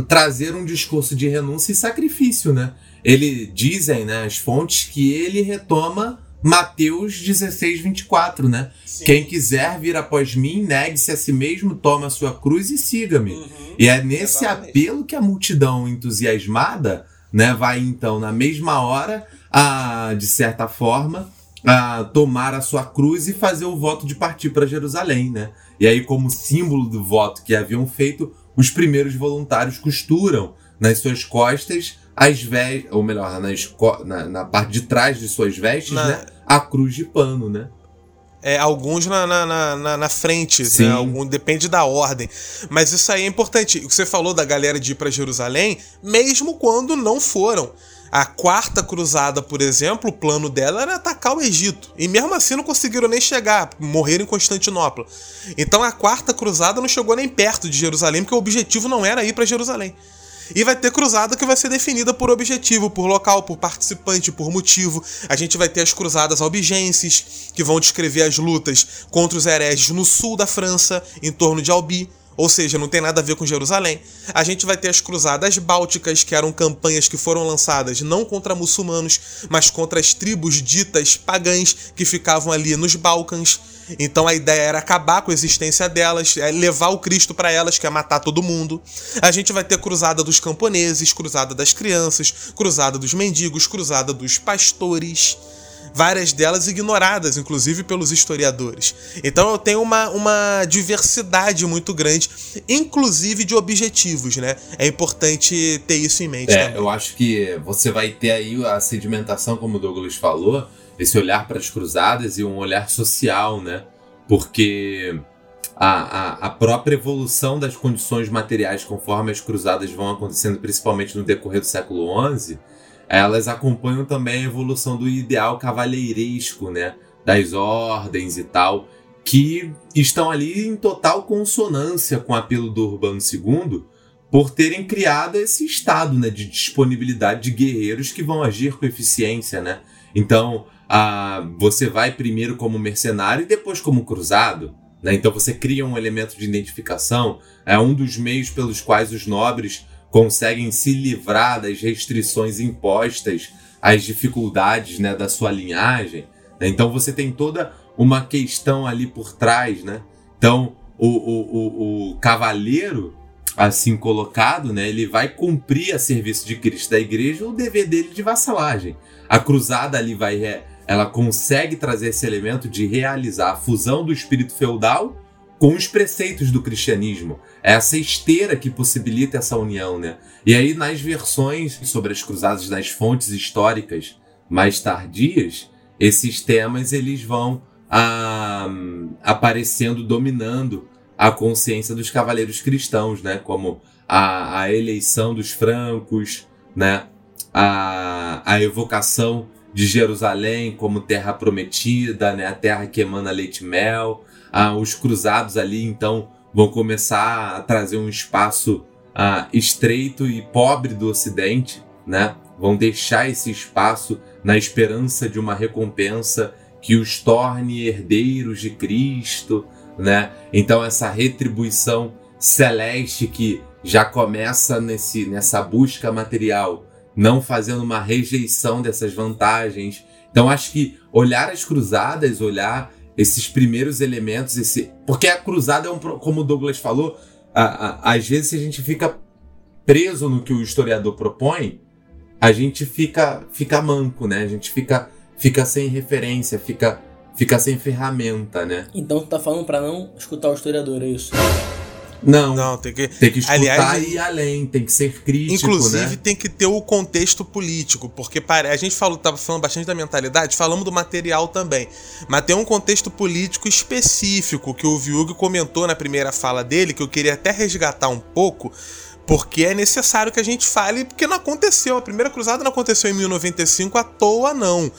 trazer um discurso de renúncia e sacrifício, né? Ele dizem, né, as fontes que ele retoma Mateus 16, 24, né? Sim. Quem quiser vir após mim, negue-se a si mesmo, toma a sua cruz e siga-me. Uhum, e é nesse exatamente. apelo que a multidão entusiasmada, né, vai então, na mesma hora, a, de certa forma, a tomar a sua cruz e fazer o voto de partir para Jerusalém, né? E aí, como símbolo do voto que haviam feito, os primeiros voluntários costuram nas suas costas as vestes, ou melhor, na, na, parte de trás de suas vestes, na... né? A cruz de pano, né? É, alguns na, na, na, na frente, né? Algum, depende da ordem. Mas isso aí é importante. O que você falou da galera de ir para Jerusalém, mesmo quando não foram. A quarta cruzada, por exemplo, o plano dela era atacar o Egito. E mesmo assim não conseguiram nem chegar, morreram em Constantinopla. Então a quarta cruzada não chegou nem perto de Jerusalém, porque o objetivo não era ir para Jerusalém. E vai ter cruzada que vai ser definida por objetivo, por local, por participante, por motivo. A gente vai ter as cruzadas albigenses, que vão descrever as lutas contra os hereges no sul da França, em torno de Albi ou seja, não tem nada a ver com Jerusalém. A gente vai ter as Cruzadas Bálticas, que eram campanhas que foram lançadas não contra muçulmanos, mas contra as tribos ditas pagãs que ficavam ali nos Balcãs. Então a ideia era acabar com a existência delas, é levar o Cristo para elas, que é matar todo mundo. A gente vai ter cruzada dos camponeses, cruzada das crianças, cruzada dos mendigos, cruzada dos pastores várias delas ignoradas, inclusive pelos historiadores. Então eu tenho uma, uma diversidade muito grande, inclusive de objetivos, né? É importante ter isso em mente. É, também. eu acho que você vai ter aí a sedimentação, como o Douglas falou, esse olhar para as cruzadas e um olhar social, né? Porque a, a, a, própria evolução das condições materiais conforme as cruzadas vão acontecendo, principalmente no decorrer do século XI, elas acompanham também a evolução do ideal cavalheiresco, né? Das ordens e tal, que estão ali em total consonância com o apelo do Urbano II por terem criado esse estado né, de disponibilidade de guerreiros que vão agir com eficiência, né? Então, a, você vai primeiro como mercenário e depois como cruzado. Né? Então você cria um elemento de identificação. É um dos meios pelos quais os nobres conseguem se livrar das restrições impostas às dificuldades né, da sua linhagem. Né? Então você tem toda uma questão ali por trás. Né? Então o, o, o, o cavaleiro assim colocado, né, ele vai cumprir a serviço de Cristo da igreja o dever dele de vassalagem. A cruzada ali vai ela consegue trazer esse elemento de realizar a fusão do espírito feudal com os preceitos do cristianismo. É essa esteira que possibilita essa união, né? E aí, nas versões sobre as cruzadas das fontes históricas mais tardias, esses temas eles vão ah, aparecendo, dominando a consciência dos cavaleiros cristãos, né? Como a, a eleição dos francos, né? A, a evocação de Jerusalém como terra prometida, né? A terra que emana leite e mel. Ah, os cruzados ali, então, vão começar a trazer um espaço ah, estreito e pobre do Ocidente, né? Vão deixar esse espaço na esperança de uma recompensa que os torne herdeiros de Cristo, né? Então essa retribuição celeste que já começa nesse, nessa busca material, não fazendo uma rejeição dessas vantagens. Então acho que olhar as cruzadas, olhar esses primeiros elementos, esse porque a cruzada é um, como o Douglas falou, a, a, às vezes a gente fica preso no que o historiador propõe, a gente fica fica manco, né? A gente fica fica sem referência, fica fica sem ferramenta, né? Então tu tá falando para não escutar o historiador, é isso? Não, Não, tem que. tem que escutar Aliás, e ir além, tem que ser crítico, Inclusive, né? tem que ter o contexto político, porque a gente falou, tava falando bastante da mentalidade, falamos do material também. Mas tem um contexto político específico que o Viug comentou na primeira fala dele, que eu queria até resgatar um pouco, porque é necessário que a gente fale, porque não aconteceu. A primeira cruzada não aconteceu em 1095 à toa, não.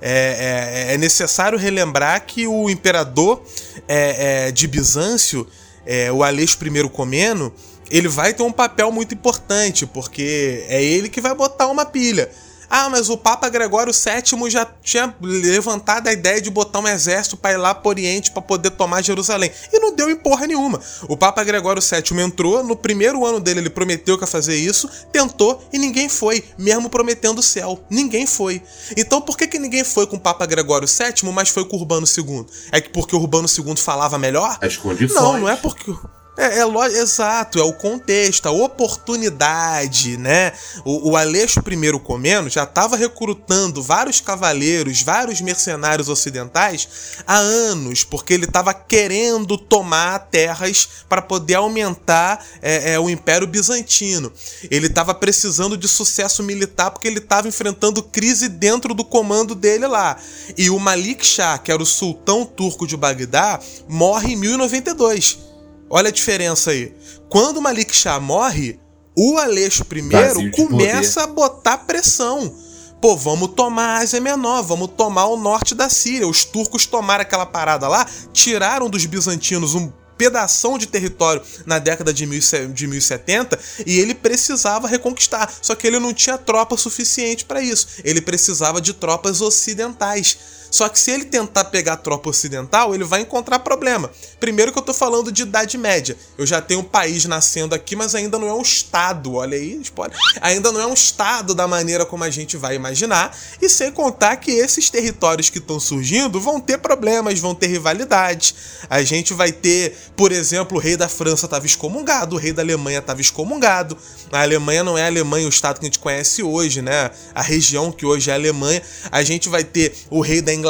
É, é- é necessário relembrar que o imperador é, é, de Bizâncio, é, o Aleixo I Comeno, ele vai ter um papel muito importante, porque é ele que vai botar uma pilha. Ah, mas o Papa Gregório VII já tinha levantado a ideia de botar um exército para ir lá pro Oriente para poder tomar Jerusalém. E não deu em porra nenhuma. O Papa Gregório VII entrou, no primeiro ano dele ele prometeu que ia fazer isso, tentou e ninguém foi, mesmo prometendo o céu. Ninguém foi. Então por que, que ninguém foi com o Papa Gregório VII, mas foi com o Urbano II? É que porque o Urbano II falava melhor? As condições. Não, não é porque. É, é exato, é o contexto, a oportunidade, né? O, o Aleixo I Comeno já estava recrutando vários cavaleiros, vários mercenários ocidentais há anos, porque ele estava querendo tomar terras para poder aumentar é, é, o Império Bizantino. Ele estava precisando de sucesso militar porque ele estava enfrentando crise dentro do comando dele lá. E o Malik Shah, que era o sultão turco de Bagdá, morre em 1092. Olha a diferença aí. Quando o Malik Shah morre, o Aleixo I começa a botar pressão. Pô, vamos tomar a Ásia Menor, vamos tomar o norte da Síria. Os turcos tomaram aquela parada lá, tiraram dos bizantinos um pedação de território na década de 1000 de 1070 e ele precisava reconquistar. Só que ele não tinha tropa suficiente para isso. Ele precisava de tropas ocidentais. Só que se ele tentar pegar tropa ocidental, ele vai encontrar problema. Primeiro que eu tô falando de Idade Média. Eu já tenho um país nascendo aqui, mas ainda não é um estado. Olha aí, spoiler. Ainda não é um estado da maneira como a gente vai imaginar. E sem contar que esses territórios que estão surgindo vão ter problemas, vão ter rivalidades. A gente vai ter, por exemplo, o rei da França estava excomungado, o rei da Alemanha estava excomungado. A Alemanha não é a Alemanha, o estado que a gente conhece hoje, né? A região que hoje é a Alemanha. A gente vai ter o rei da Inglaterra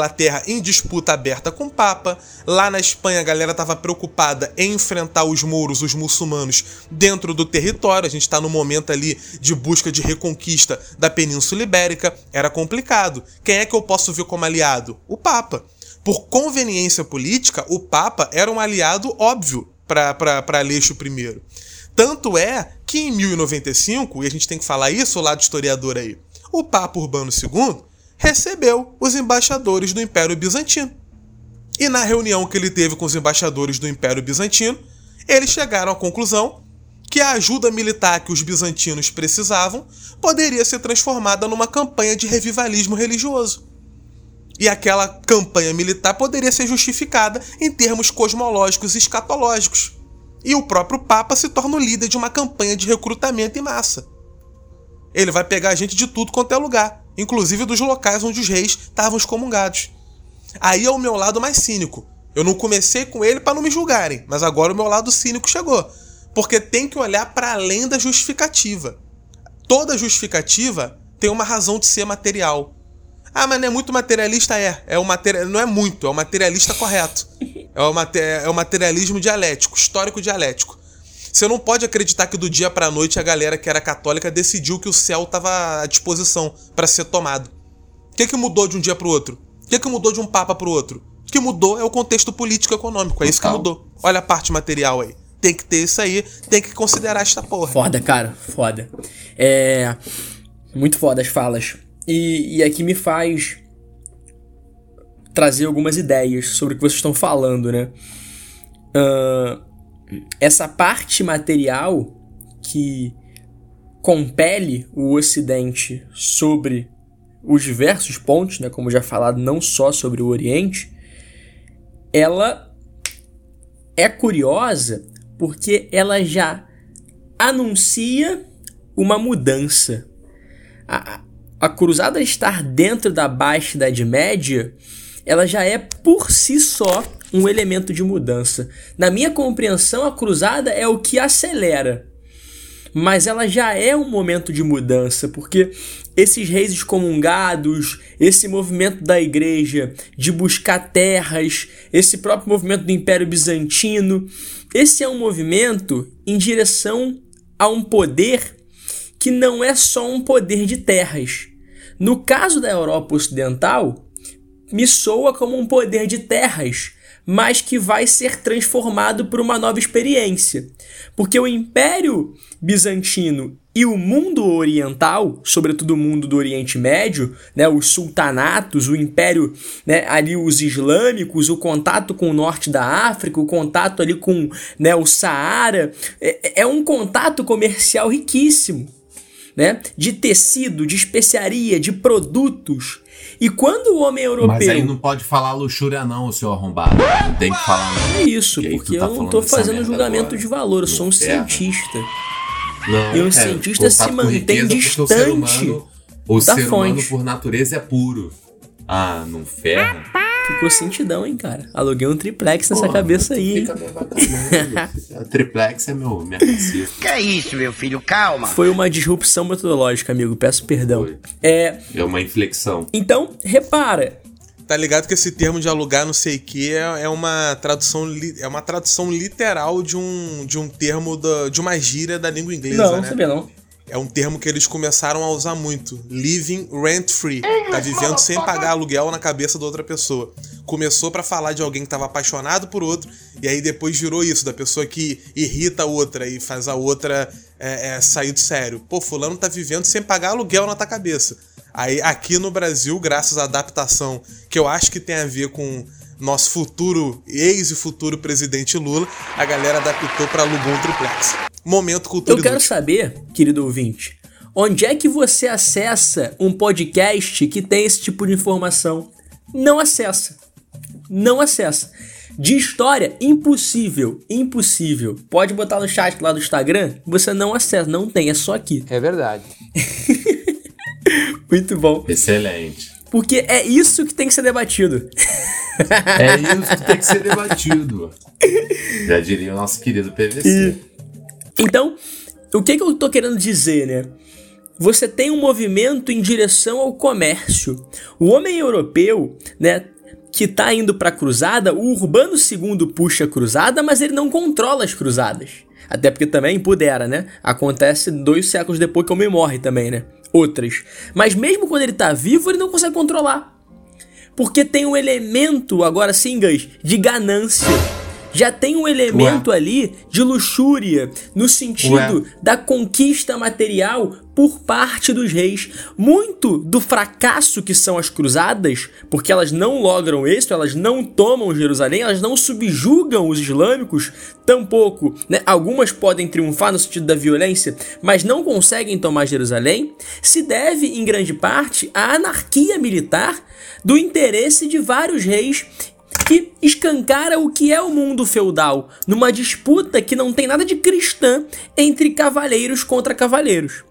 em disputa aberta com o Papa. Lá na Espanha a galera estava preocupada em enfrentar os mouros, os muçulmanos, dentro do território. A gente está no momento ali de busca de reconquista da Península Ibérica. Era complicado. Quem é que eu posso ver como aliado? O Papa. Por conveniência política, o Papa era um aliado óbvio para Aleixo I. Tanto é que em 1095, e a gente tem que falar isso, o lado historiador aí, o Papa Urbano II recebeu os embaixadores do Império Bizantino. E na reunião que ele teve com os embaixadores do Império Bizantino, eles chegaram à conclusão que a ajuda militar que os bizantinos precisavam poderia ser transformada numa campanha de revivalismo religioso. E aquela campanha militar poderia ser justificada em termos cosmológicos e escatológicos. E o próprio Papa se torna o líder de uma campanha de recrutamento em massa. Ele vai pegar gente de tudo quanto é lugar, inclusive dos locais onde os reis estavam excomungados. Aí é o meu lado mais cínico. Eu não comecei com ele para não me julgarem, mas agora o meu lado cínico chegou. Porque tem que olhar para além da justificativa. Toda justificativa tem uma razão de ser material. Ah, mas não é muito materialista? É. é o material, não é muito, é o materialista correto. É o, é o materialismo dialético, histórico dialético. Você não pode acreditar que do dia pra noite a galera que era católica decidiu que o céu estava à disposição para ser tomado. O que, que mudou de um dia pro outro? O que, que mudou de um papa pro outro? O que mudou é o contexto político econômico. É isso que mudou. Olha a parte material aí. Tem que ter isso aí, tem que considerar esta porra. Foda, cara, foda. É. Muito foda as falas. E, e aqui me faz trazer algumas ideias sobre o que vocês estão falando, né? Uh, essa parte material que compele o Ocidente sobre os diversos pontos, né, como já falado, não só sobre o Oriente, ela é curiosa porque ela já anuncia uma mudança. A, a cruzada estar dentro da Baixa Idade Média, ela já é por si só um elemento de mudança. Na minha compreensão, a cruzada é o que acelera. Mas ela já é um momento de mudança, porque esses reis excomungados, esse movimento da igreja de buscar terras, esse próprio movimento do Império Bizantino, esse é um movimento em direção a um poder que não é só um poder de terras. No caso da Europa Ocidental, me soa como um poder de terras, mas que vai ser transformado por uma nova experiência. Porque o Império Bizantino e o mundo oriental, sobretudo o mundo do Oriente Médio, né, os sultanatos, o império, né, ali os islâmicos, o contato com o norte da África, o contato ali com né, o Saara, é, é um contato comercial riquíssimo. Né, de tecido, de especiaria, de produtos e quando o homem europeu. Mas aí não pode falar luxúria, não, o seu arrombado. Não tem que falar, não. É isso, porque tá eu não tô fazendo julgamento agora. de valor, eu sou um cientista. Não, e um é, cientista se mantém distante. O ser humano, o ser humano por natureza é puro. Ah, não ferra. Ficou sentidão, hein, cara. Aluguei um triplex nessa Pô, cabeça aí. Fica bem *laughs* triplex é meu, minha caceta. Que é isso, meu filho? Calma. Foi uma disrupção metodológica, amigo. Peço perdão. Foi. É... é uma inflexão. Então, repara. Tá ligado que esse termo de alugar não sei o que é, é, uma tradução é uma tradução literal de um, de um termo da, de uma gíria da língua inglesa, não, né? Não, sabia não. É um termo que eles começaram a usar muito. Living rent free. Tá vivendo sem pagar aluguel na cabeça da outra pessoa. Começou para falar de alguém que tava apaixonado por outro, e aí depois virou isso, da pessoa que irrita a outra e faz a outra é, é, sair do sério. Pô, fulano tá vivendo sem pagar aluguel na tua cabeça. Aí aqui no Brasil, graças à adaptação, que eu acho que tem a ver com nosso futuro, ex e futuro presidente Lula, a galera adaptou para alugar um triplex. Momento cultura Eu quero saber, querido ouvinte, onde é que você acessa um podcast que tem esse tipo de informação? Não acessa. Não acessa. De história, impossível, impossível. Pode botar no chat lá do Instagram, você não acessa, não tem, é só aqui. É verdade. *laughs* Muito bom. Excelente. Porque é isso que tem que ser debatido. É isso que tem que ser debatido. *laughs* Já diria o nosso querido PVC. E... Então, o que, que eu tô querendo dizer, né? Você tem um movimento em direção ao comércio. O homem europeu, né, que tá indo para cruzada, o Urbano II puxa a cruzada, mas ele não controla as cruzadas. Até porque também pudera, né? Acontece dois séculos depois que o homem morre também, né? Outras. Mas mesmo quando ele tá vivo, ele não consegue controlar. Porque tem um elemento, agora sim, Gans, de ganância já tem um elemento Ué. ali de luxúria, no sentido Ué. da conquista material por parte dos reis. Muito do fracasso que são as cruzadas, porque elas não logram êxito, elas não tomam Jerusalém, elas não subjugam os islâmicos, tampouco. Né? Algumas podem triunfar no sentido da violência, mas não conseguem tomar Jerusalém, se deve, em grande parte, à anarquia militar do interesse de vários reis que escancara o que é o mundo feudal, numa disputa que não tem nada de cristã entre cavaleiros contra cavaleiros.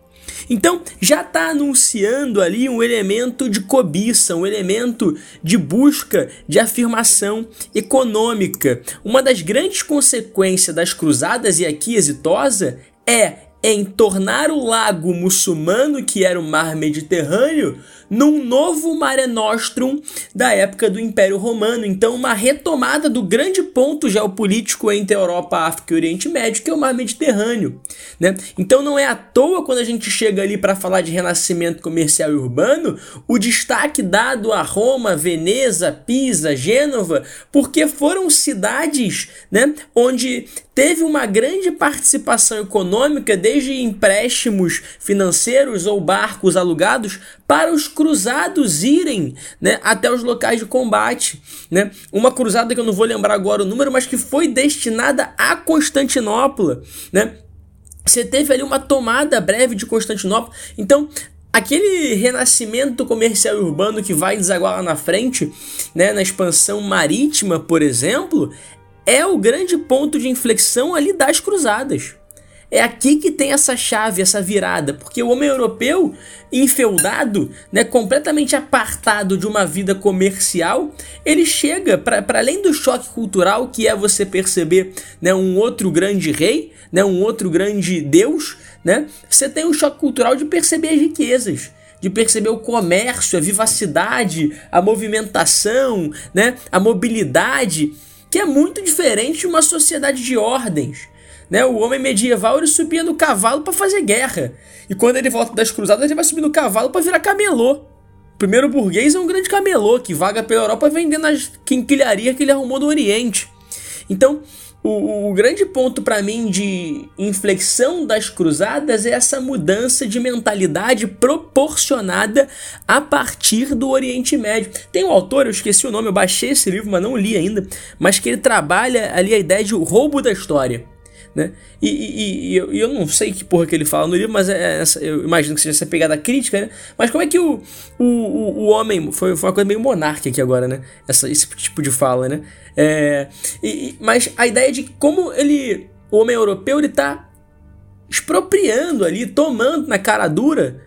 Então, já está anunciando ali um elemento de cobiça, um elemento de busca de afirmação econômica. Uma das grandes consequências das cruzadas, e aqui exitosa, é em tornar o lago muçulmano, que era o mar Mediterrâneo, num novo Mare Nostrum da época do Império Romano. Então, uma retomada do grande ponto geopolítico entre Europa, África e Oriente Médio, que é o mar Mediterrâneo. Né? Então, não é à toa quando a gente chega ali para falar de renascimento comercial e urbano, o destaque dado a Roma, Veneza, Pisa, Gênova, porque foram cidades né, onde teve uma grande participação econômica, desde empréstimos financeiros ou barcos alugados, para os cruzados irem né, até os locais de combate. Né? Uma cruzada que eu não vou lembrar agora o número, mas que foi destinada a Constantinopla. Né? Você teve ali uma tomada breve de Constantinopla. Então, aquele renascimento comercial urbano que vai desaguar lá na frente, né, na expansão marítima, por exemplo, é o grande ponto de inflexão ali das cruzadas. É aqui que tem essa chave, essa virada, porque o homem europeu, enfeudado, né, completamente apartado de uma vida comercial, ele chega para além do choque cultural que é você perceber né, um outro grande rei, né, um outro grande deus, né, você tem um choque cultural de perceber as riquezas de perceber o comércio, a vivacidade, a movimentação, né, a mobilidade que é muito diferente de uma sociedade de ordens. Né? O homem medieval ele subia no cavalo para fazer guerra. E quando ele volta das cruzadas, ele vai subir no cavalo para virar camelô. O primeiro burguês é um grande camelô que vaga pela Europa vendendo as quinquilharias que ele arrumou do Oriente. Então, o, o grande ponto para mim de inflexão das cruzadas é essa mudança de mentalidade proporcionada a partir do Oriente Médio. Tem um autor, eu esqueci o nome, eu baixei esse livro, mas não li ainda, mas que ele trabalha ali a ideia de o roubo da história. Né? E, e, e, eu, eu, não sei que porra que ele fala no livro, mas é essa, eu imagino que seja essa pegada crítica, né? Mas como é que o, o, o, o homem. Foi, foi uma coisa meio monarca aqui agora, né? Essa, esse tipo de fala, né? É, e, mas a ideia de como ele. O homem europeu ele tá expropriando ali, tomando na cara dura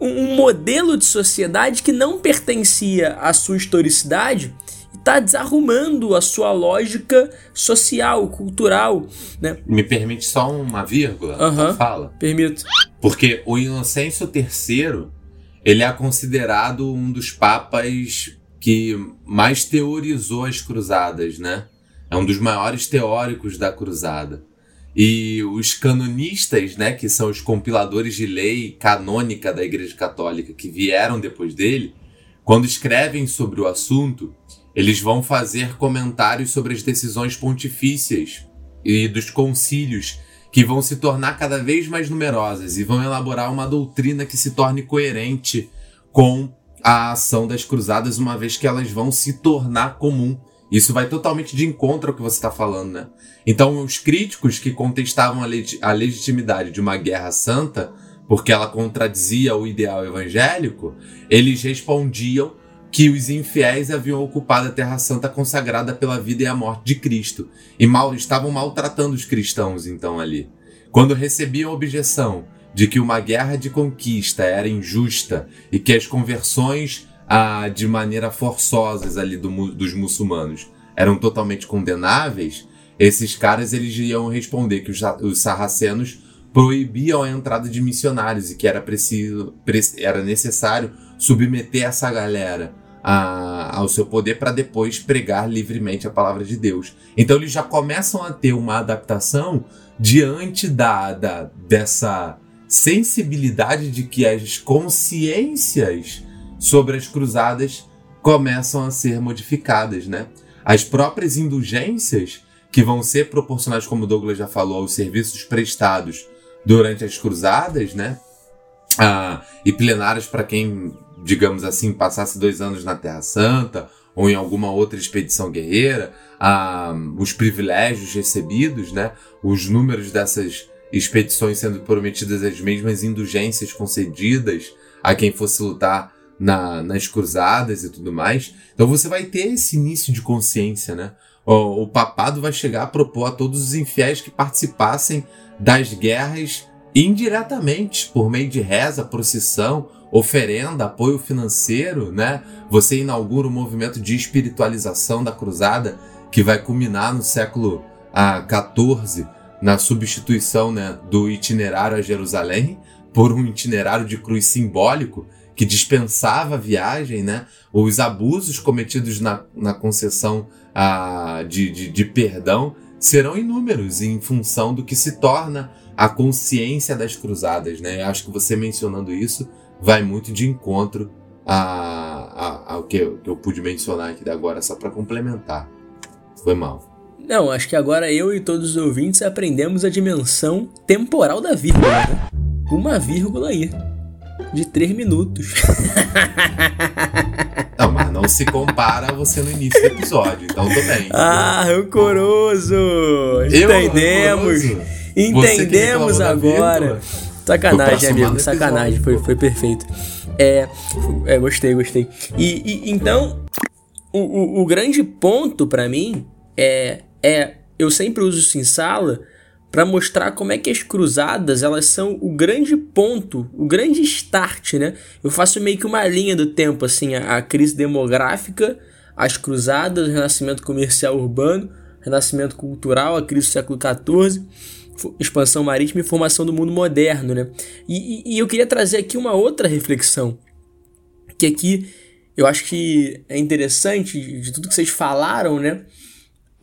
um modelo de sociedade que não pertencia à sua historicidade está desarrumando a sua lógica social, cultural, né? Me permite só uma vírgula? Uhum, fala. Permito. Porque o Inocêncio III, ele é considerado um dos papas que mais teorizou as cruzadas, né? É um dos maiores teóricos da cruzada. E os canonistas, né, que são os compiladores de lei canônica da Igreja Católica que vieram depois dele, quando escrevem sobre o assunto, eles vão fazer comentários sobre as decisões pontifícias e dos concílios que vão se tornar cada vez mais numerosas e vão elaborar uma doutrina que se torne coerente com a ação das cruzadas, uma vez que elas vão se tornar comum. Isso vai totalmente de encontro ao que você está falando, né? Então, os críticos que contestavam a, leg a legitimidade de uma guerra santa, porque ela contradizia o ideal evangélico, eles respondiam que os infiéis haviam ocupado a Terra Santa consagrada pela vida e a morte de Cristo, e mal estavam maltratando os cristãos então ali. Quando recebiam a objeção de que uma guerra de conquista era injusta e que as conversões ah, de maneira forçosas ali do, dos muçulmanos eram totalmente condenáveis, esses caras eles iam responder que os, os sarracenos proibiam a entrada de missionários e que era preciso era necessário submeter essa galera a, ao seu poder para depois pregar livremente a palavra de Deus. Então eles já começam a ter uma adaptação diante da, da dessa sensibilidade de que as consciências sobre as cruzadas começam a ser modificadas, né? As próprias indulgências que vão ser proporcionais, como Douglas já falou, aos serviços prestados durante as cruzadas, né? Ah, e plenários para quem digamos assim, passasse dois anos na Terra Santa ou em alguma outra expedição guerreira, os privilégios recebidos, né, os números dessas expedições sendo prometidas as mesmas indulgências concedidas a quem fosse lutar na, nas cruzadas e tudo mais. Então você vai ter esse início de consciência, né? O, o papado vai chegar a propor a todos os infiéis que participassem das guerras indiretamente, por meio de reza, procissão oferenda, apoio financeiro, né? Você inaugura um movimento de espiritualização da cruzada que vai culminar no século XIV na substituição né, do itinerário a Jerusalém por um itinerário de cruz simbólico que dispensava a viagem, né? Os abusos cometidos na, na concessão ah, de, de, de perdão serão inúmeros em função do que se torna a consciência das cruzadas, né? Acho que você mencionando isso vai muito de encontro a, ao que eu, que eu pude mencionar aqui agora, só para complementar. Foi mal. Não, acho que agora eu e todos os ouvintes aprendemos a dimensão temporal da vírgula. Né? Uma vírgula aí. De três minutos. *laughs* Não, mas não se compara a você no início do episódio, então tudo bem. Ah, rancoroso! Entendemos! Eu, Entendemos agora! Sacanagem, amigo, sacanagem, foi, foi perfeito. É, é gostei, gostei. E, e então, o, o, o grande ponto para mim é, é eu sempre uso isso em sala para mostrar como é que as cruzadas elas são o grande ponto, o grande start, né? Eu faço meio que uma linha do tempo, assim, a, a crise demográfica, as cruzadas, o renascimento comercial urbano, renascimento cultural, a crise do século XIV, expansão marítima e formação do mundo moderno, né? E, e, e eu queria trazer aqui uma outra reflexão, que aqui eu acho que é interessante de tudo que vocês falaram, né?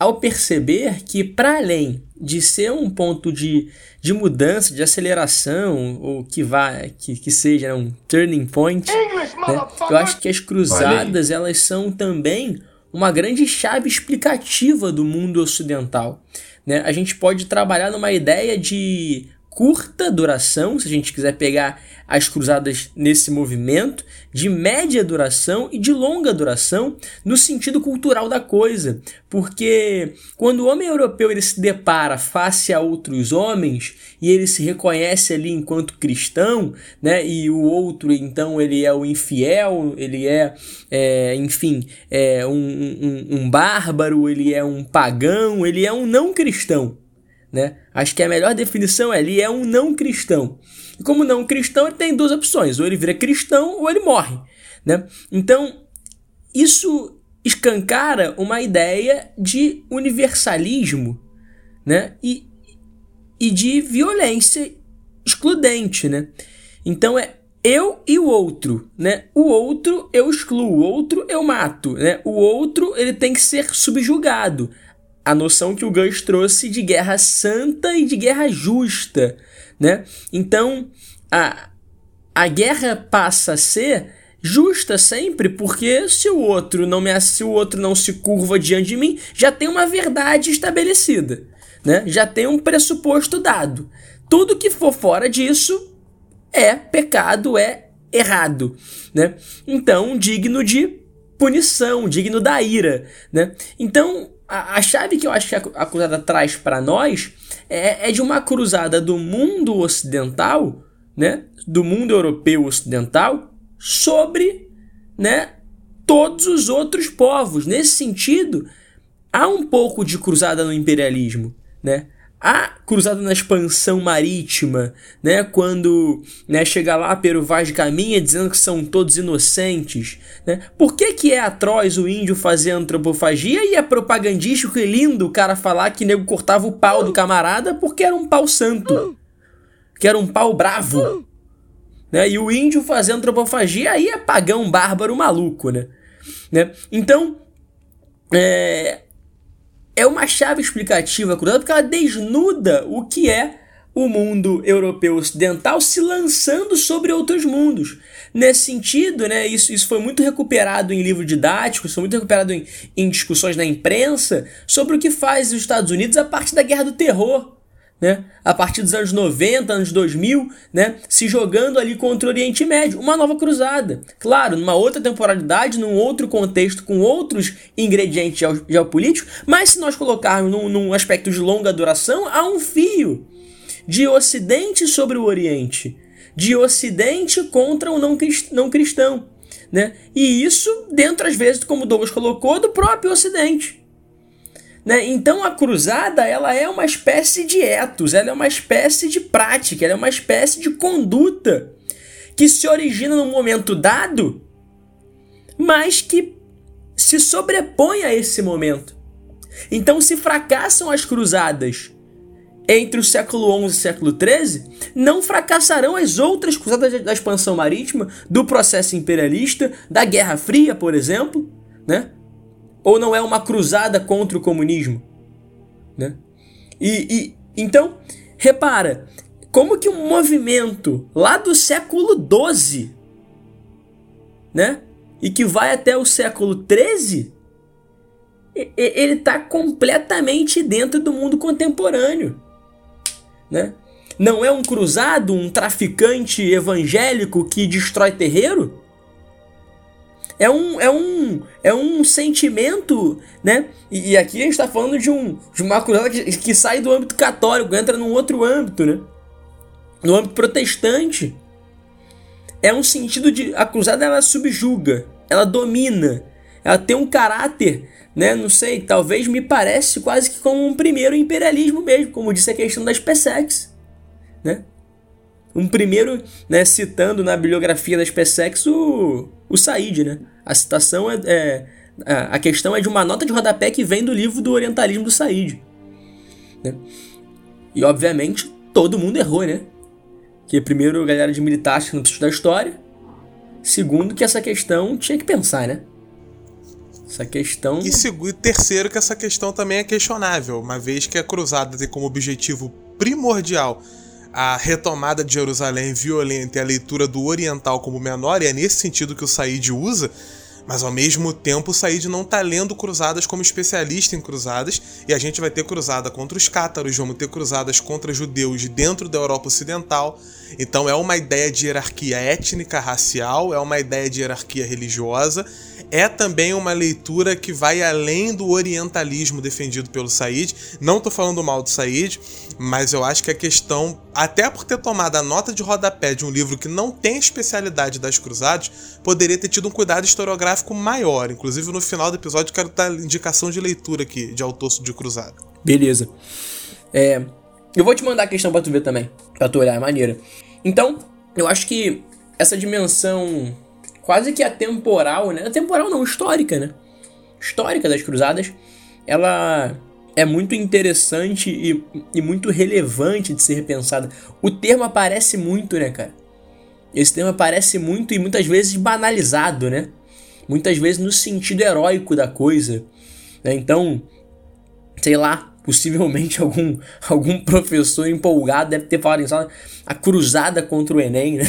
ao perceber que, para além de ser um ponto de, de mudança, de aceleração, ou que vá, que, que seja né, um turning point, English, né, eu acho que as cruzadas elas são também uma grande chave explicativa do mundo ocidental. Né? A gente pode trabalhar numa ideia de curta duração, se a gente quiser pegar as cruzadas nesse movimento, de média duração e de longa duração no sentido cultural da coisa, porque quando o homem europeu ele se depara face a outros homens e ele se reconhece ali enquanto cristão, né, e o outro então ele é o infiel, ele é, é enfim, é um, um, um bárbaro, ele é um pagão, ele é um não cristão. Né? Acho que a melhor definição ele é um não cristão. E como não cristão, ele tem duas opções: ou ele vira cristão ou ele morre. Né? Então, isso escancara uma ideia de universalismo né? e, e de violência excludente. Né? Então, é eu e o outro, né? O outro eu excluo, o outro eu mato, né? O outro ele tem que ser subjugado a noção que o Gus trouxe de guerra santa e de guerra justa, né? Então, a, a guerra passa a ser justa sempre, porque se o outro não me se o outro não se curva diante de mim, já tem uma verdade estabelecida, né? Já tem um pressuposto dado. Tudo que for fora disso é pecado, é errado, né? Então, digno de punição, digno da ira, né? Então, a, a chave que eu acho que a, a cruzada traz para nós é, é de uma cruzada do mundo ocidental, né, do mundo europeu ocidental, sobre né, todos os outros povos. Nesse sentido, há um pouco de cruzada no imperialismo. Né? A cruzada na expansão marítima, né, quando né, chega lá Pero Vaz Caminha dizendo que são todos inocentes, né? Por que que é atroz o índio fazer antropofagia e é propagandístico e lindo o cara falar que nego cortava o pau do camarada porque era um pau santo, que era um pau bravo, né? E o índio fazendo antropofagia aí é pagão bárbaro maluco, né? né? Então, é, é uma chave explicativa cruzada porque ela desnuda o que é o mundo europeu ocidental se lançando sobre outros mundos. Nesse sentido, né, isso, isso foi muito recuperado em livro didático, foi muito recuperado em, em discussões na imprensa sobre o que faz os Estados Unidos a partir da Guerra do Terror né? A partir dos anos 90, anos 2000, né? Se jogando ali contra o Oriente Médio, uma nova cruzada. Claro, numa outra temporalidade, num outro contexto, com outros ingredientes geopolíticos, mas se nós colocarmos num, num aspecto de longa duração, há um fio de Ocidente sobre o Oriente, de Ocidente contra o não, não cristão, né? E isso dentro, às vezes, como Douglas colocou, do próprio Ocidente. Né? Então a cruzada ela é uma espécie de etos, ela é uma espécie de prática, ela é uma espécie de conduta que se origina num momento dado, mas que se sobrepõe a esse momento. Então, se fracassam as cruzadas entre o século XI e o século XIII, não fracessarão as outras cruzadas da expansão marítima, do processo imperialista, da Guerra Fria, por exemplo, né? Ou não é uma cruzada contra o comunismo, né? E, e então, repara, como que um movimento lá do século XII, né? E que vai até o século XIII, ele está completamente dentro do mundo contemporâneo, né? Não é um cruzado, um traficante evangélico que destrói terreiro? É um, é um, é um sentimento, né? E, e aqui a gente está falando de, um, de uma cruzada que, que sai do âmbito católico, entra num outro âmbito, né? No âmbito protestante. É um sentido de. A cruzada ela subjuga, ela domina, ela tem um caráter né? Não sei, talvez me parece quase que como um primeiro imperialismo mesmo, como disse a questão das PSEX, né? Um primeiro, né, citando na bibliografia das PSEX o, o Said, né? A citação é, é, a questão é de uma nota de rodapé que vem do livro do Orientalismo do Said, né? E obviamente todo mundo errou, né? Que primeiro a galera de militar não precisa da história, segundo que essa questão tinha que pensar, né? Essa questão. E terceiro, que essa questão também é questionável, uma vez que a cruzada tem como objetivo primordial a retomada de Jerusalém violenta e a leitura do oriental como menor, e é nesse sentido que o Said usa, mas ao mesmo tempo o Said não está lendo cruzadas como especialista em cruzadas, e a gente vai ter cruzada contra os cátaros, vamos ter cruzadas contra judeus dentro da Europa Ocidental. Então é uma ideia de hierarquia étnica, racial, é uma ideia de hierarquia religiosa, é também uma leitura que vai além do orientalismo defendido pelo Said. Não estou falando mal do Said, mas eu acho que a questão, até por ter tomado a nota de rodapé de um livro que não tem especialidade das cruzadas, poderia ter tido um cuidado historiográfico maior. Inclusive, no final do episódio, quero dar indicação de leitura aqui, de autor de cruzada. Beleza. É, eu vou te mandar a questão para tu ver também, pra tu olhar, é maneira. Então, eu acho que essa dimensão quase que atemporal, né? Atemporal não, histórica, né? Histórica das cruzadas, ela é muito interessante e, e muito relevante de ser repensada. O termo aparece muito, né, cara? Esse termo aparece muito e muitas vezes banalizado, né? Muitas vezes no sentido heróico da coisa. Né? Então, sei lá, possivelmente *laughs* algum, algum professor empolgado deve ter falado em a cruzada contra o Enem, né?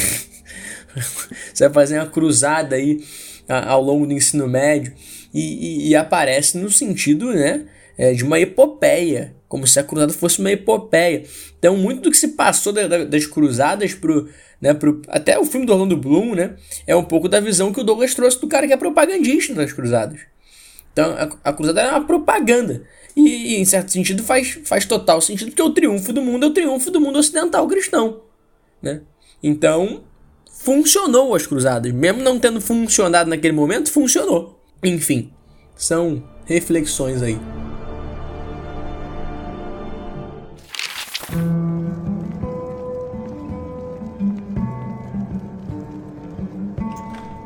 *laughs* Você vai fazer uma cruzada aí ao longo do ensino médio e, e, e aparece no sentido, né, é, de uma epopeia, como se a cruzada fosse uma epopeia. Então, muito do que se passou da, da, das cruzadas pro, né, pro, até o filme do Orlando Bloom, né, é um pouco da visão que o Douglas trouxe do cara que é propagandista das cruzadas. Então, a, a cruzada é uma propaganda. E, e, em certo sentido, faz, faz total sentido, porque o triunfo do mundo é o triunfo do mundo ocidental cristão. Né? Então, funcionou as cruzadas. Mesmo não tendo funcionado naquele momento, funcionou. Enfim, são reflexões aí.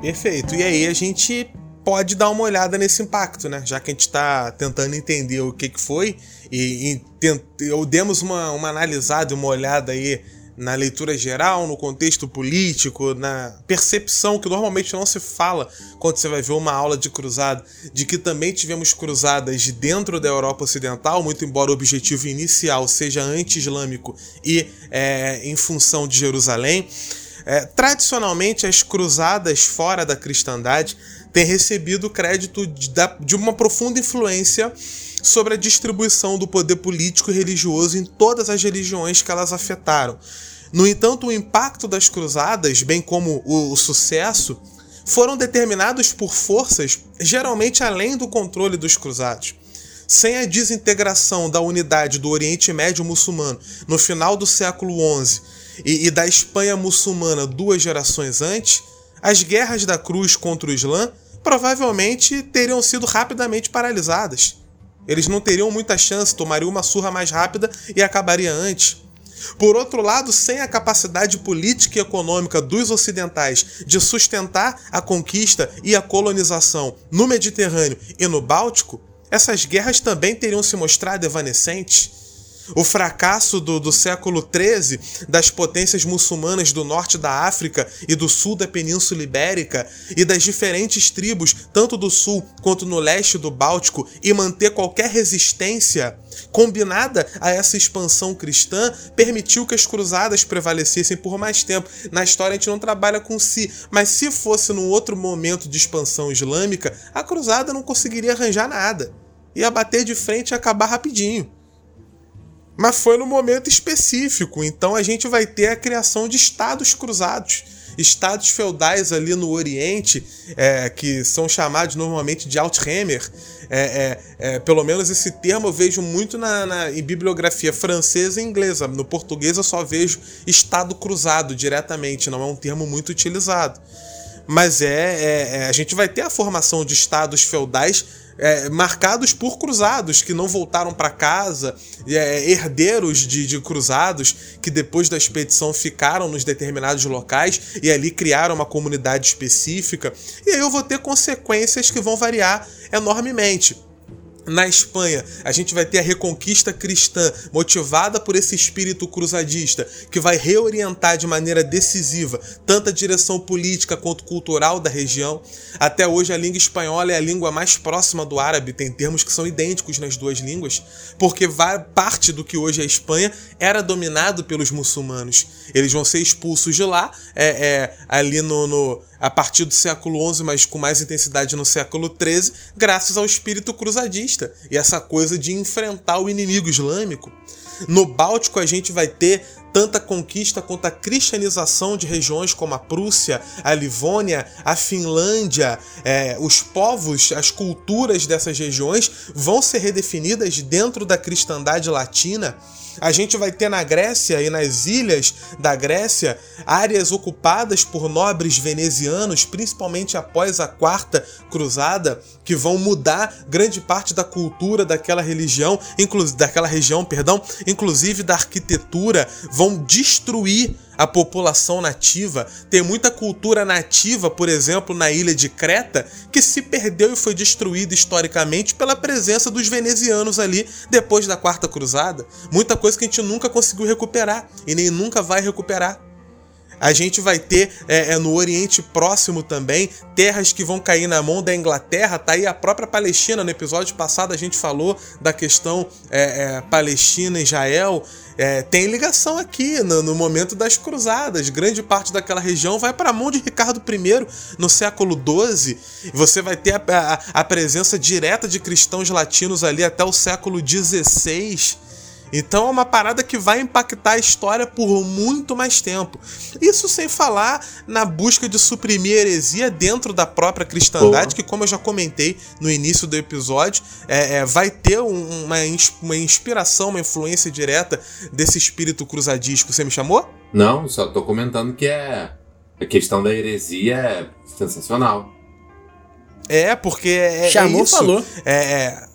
Perfeito. E aí a gente pode dar uma olhada nesse impacto, né? Já que a gente está tentando entender o que, que foi e, e tent... demos uma, uma analisada, uma olhada aí na leitura geral, no contexto político, na percepção que normalmente não se fala quando você vai ver uma aula de cruzada, de que também tivemos cruzadas dentro da Europa Ocidental, muito embora o objetivo inicial seja anti-islâmico e é, em função de Jerusalém. É, tradicionalmente, as cruzadas fora da cristandade têm recebido crédito de, de uma profunda influência sobre a distribuição do poder político e religioso em todas as religiões que elas afetaram. No entanto, o impacto das cruzadas, bem como o, sucesso, foram determinados por forças geralmente além do controle dos cruzados. Sem a desintegração da unidade do Oriente Médio muçulmano no final do século XI e, e da Espanha muçulmana duas gerações antes, as guerras da cruz contra o Islã provavelmente teriam sido rapidamente paralisadas. Eles não teriam muita chance, tomariam uma surra mais rápida e acabaria antes. Por outro lado, sem a capacidade política e econômica dos ocidentais de sustentar a conquista e a colonização no Mediterrâneo e no Báltico, essas guerras também teriam se mostrado evanescentes. O fracasso do, do século XIII das potências muçulmanas do norte da África e do sul da Península Ibérica e das diferentes tribos, tanto do sul quanto no leste do Báltico, e manter qualquer resistência combinada a essa expansão cristã, permitiu que as cruzadas prevalecessem por mais tempo. Na história a gente não trabalha com si, mas se fosse num outro momento de expansão islâmica, a cruzada não conseguiria arranjar nada. Ia bater de frente e acabar rapidinho. Mas foi no momento específico, então a gente vai ter a criação de estados cruzados. Estados feudais ali no Oriente, é, que são chamados normalmente de Altheimer. É, é, é, pelo menos esse termo eu vejo muito na, na, em bibliografia francesa e inglesa. No português eu só vejo Estado cruzado diretamente, não é um termo muito utilizado. Mas é, é, é a gente vai ter a formação de estados feudais é, marcados por cruzados que não voltaram para casa, é, herdeiros de, de, cruzados que depois da expedição ficaram nos determinados locais e ali criaram uma comunidade específica. E aí eu vou ter consequências que vão variar enormemente. Na Espanha, a gente vai ter a reconquista cristã, motivada por esse espírito cruzadista, que vai reorientar de maneira decisiva tanto a direção política quanto cultural da região. Até hoje, a língua espanhola é a língua mais próxima do árabe, tem termos que são idênticos nas duas línguas, porque parte do que hoje é a Espanha era dominado pelos muçulmanos. Eles vão ser expulsos de lá, é, é ali no, no a partir do século XI, mas com mais intensidade no século XIII, graças ao espírito cruzadista e essa coisa de enfrentar o inimigo islâmico. No Báltico, a gente vai ter tanta conquista quanto a cristianização de regiões como a Prússia, a Livônia, a Finlândia. É, os povos, as culturas dessas regiões vão ser redefinidas dentro da cristandade latina. A gente vai ter na Grécia e nas ilhas da Grécia áreas ocupadas por nobres venezianos, principalmente após a Quarta Cruzada, que vão mudar grande parte da cultura daquela religião, daquela região, perdão, inclusive da arquitetura, vão destruir a população nativa. Tem muita cultura nativa, por exemplo, na ilha de Creta, que se perdeu e foi destruída historicamente pela presença dos venezianos ali depois da Quarta Cruzada. Muita coisa que a gente nunca conseguiu recuperar e nem nunca vai recuperar. A gente vai ter é, é, no Oriente Próximo também terras que vão cair na mão da Inglaterra. Tá aí a própria Palestina. No episódio passado a gente falou da questão é, é Palestina-Israel. É, tem ligação aqui no, no, momento das cruzadas. Grande parte daquela região vai para a mão de Ricardo I no século XII. Você vai ter a, a, a presença direta de cristãos latinos ali até o século XVI. Então é uma parada que vai impactar a história por muito mais tempo. Isso sem falar na busca de suprimir heresia dentro da própria cristandade, que, como eu já comentei no início do episódio, é, é, vai ter um, uma, uma inspiração, uma influência direta desse espírito cruzadisco. Você me chamou? Não, só tô comentando que é. A questão da heresia é sensacional. É, porque é. é Chamou, é falou. É, é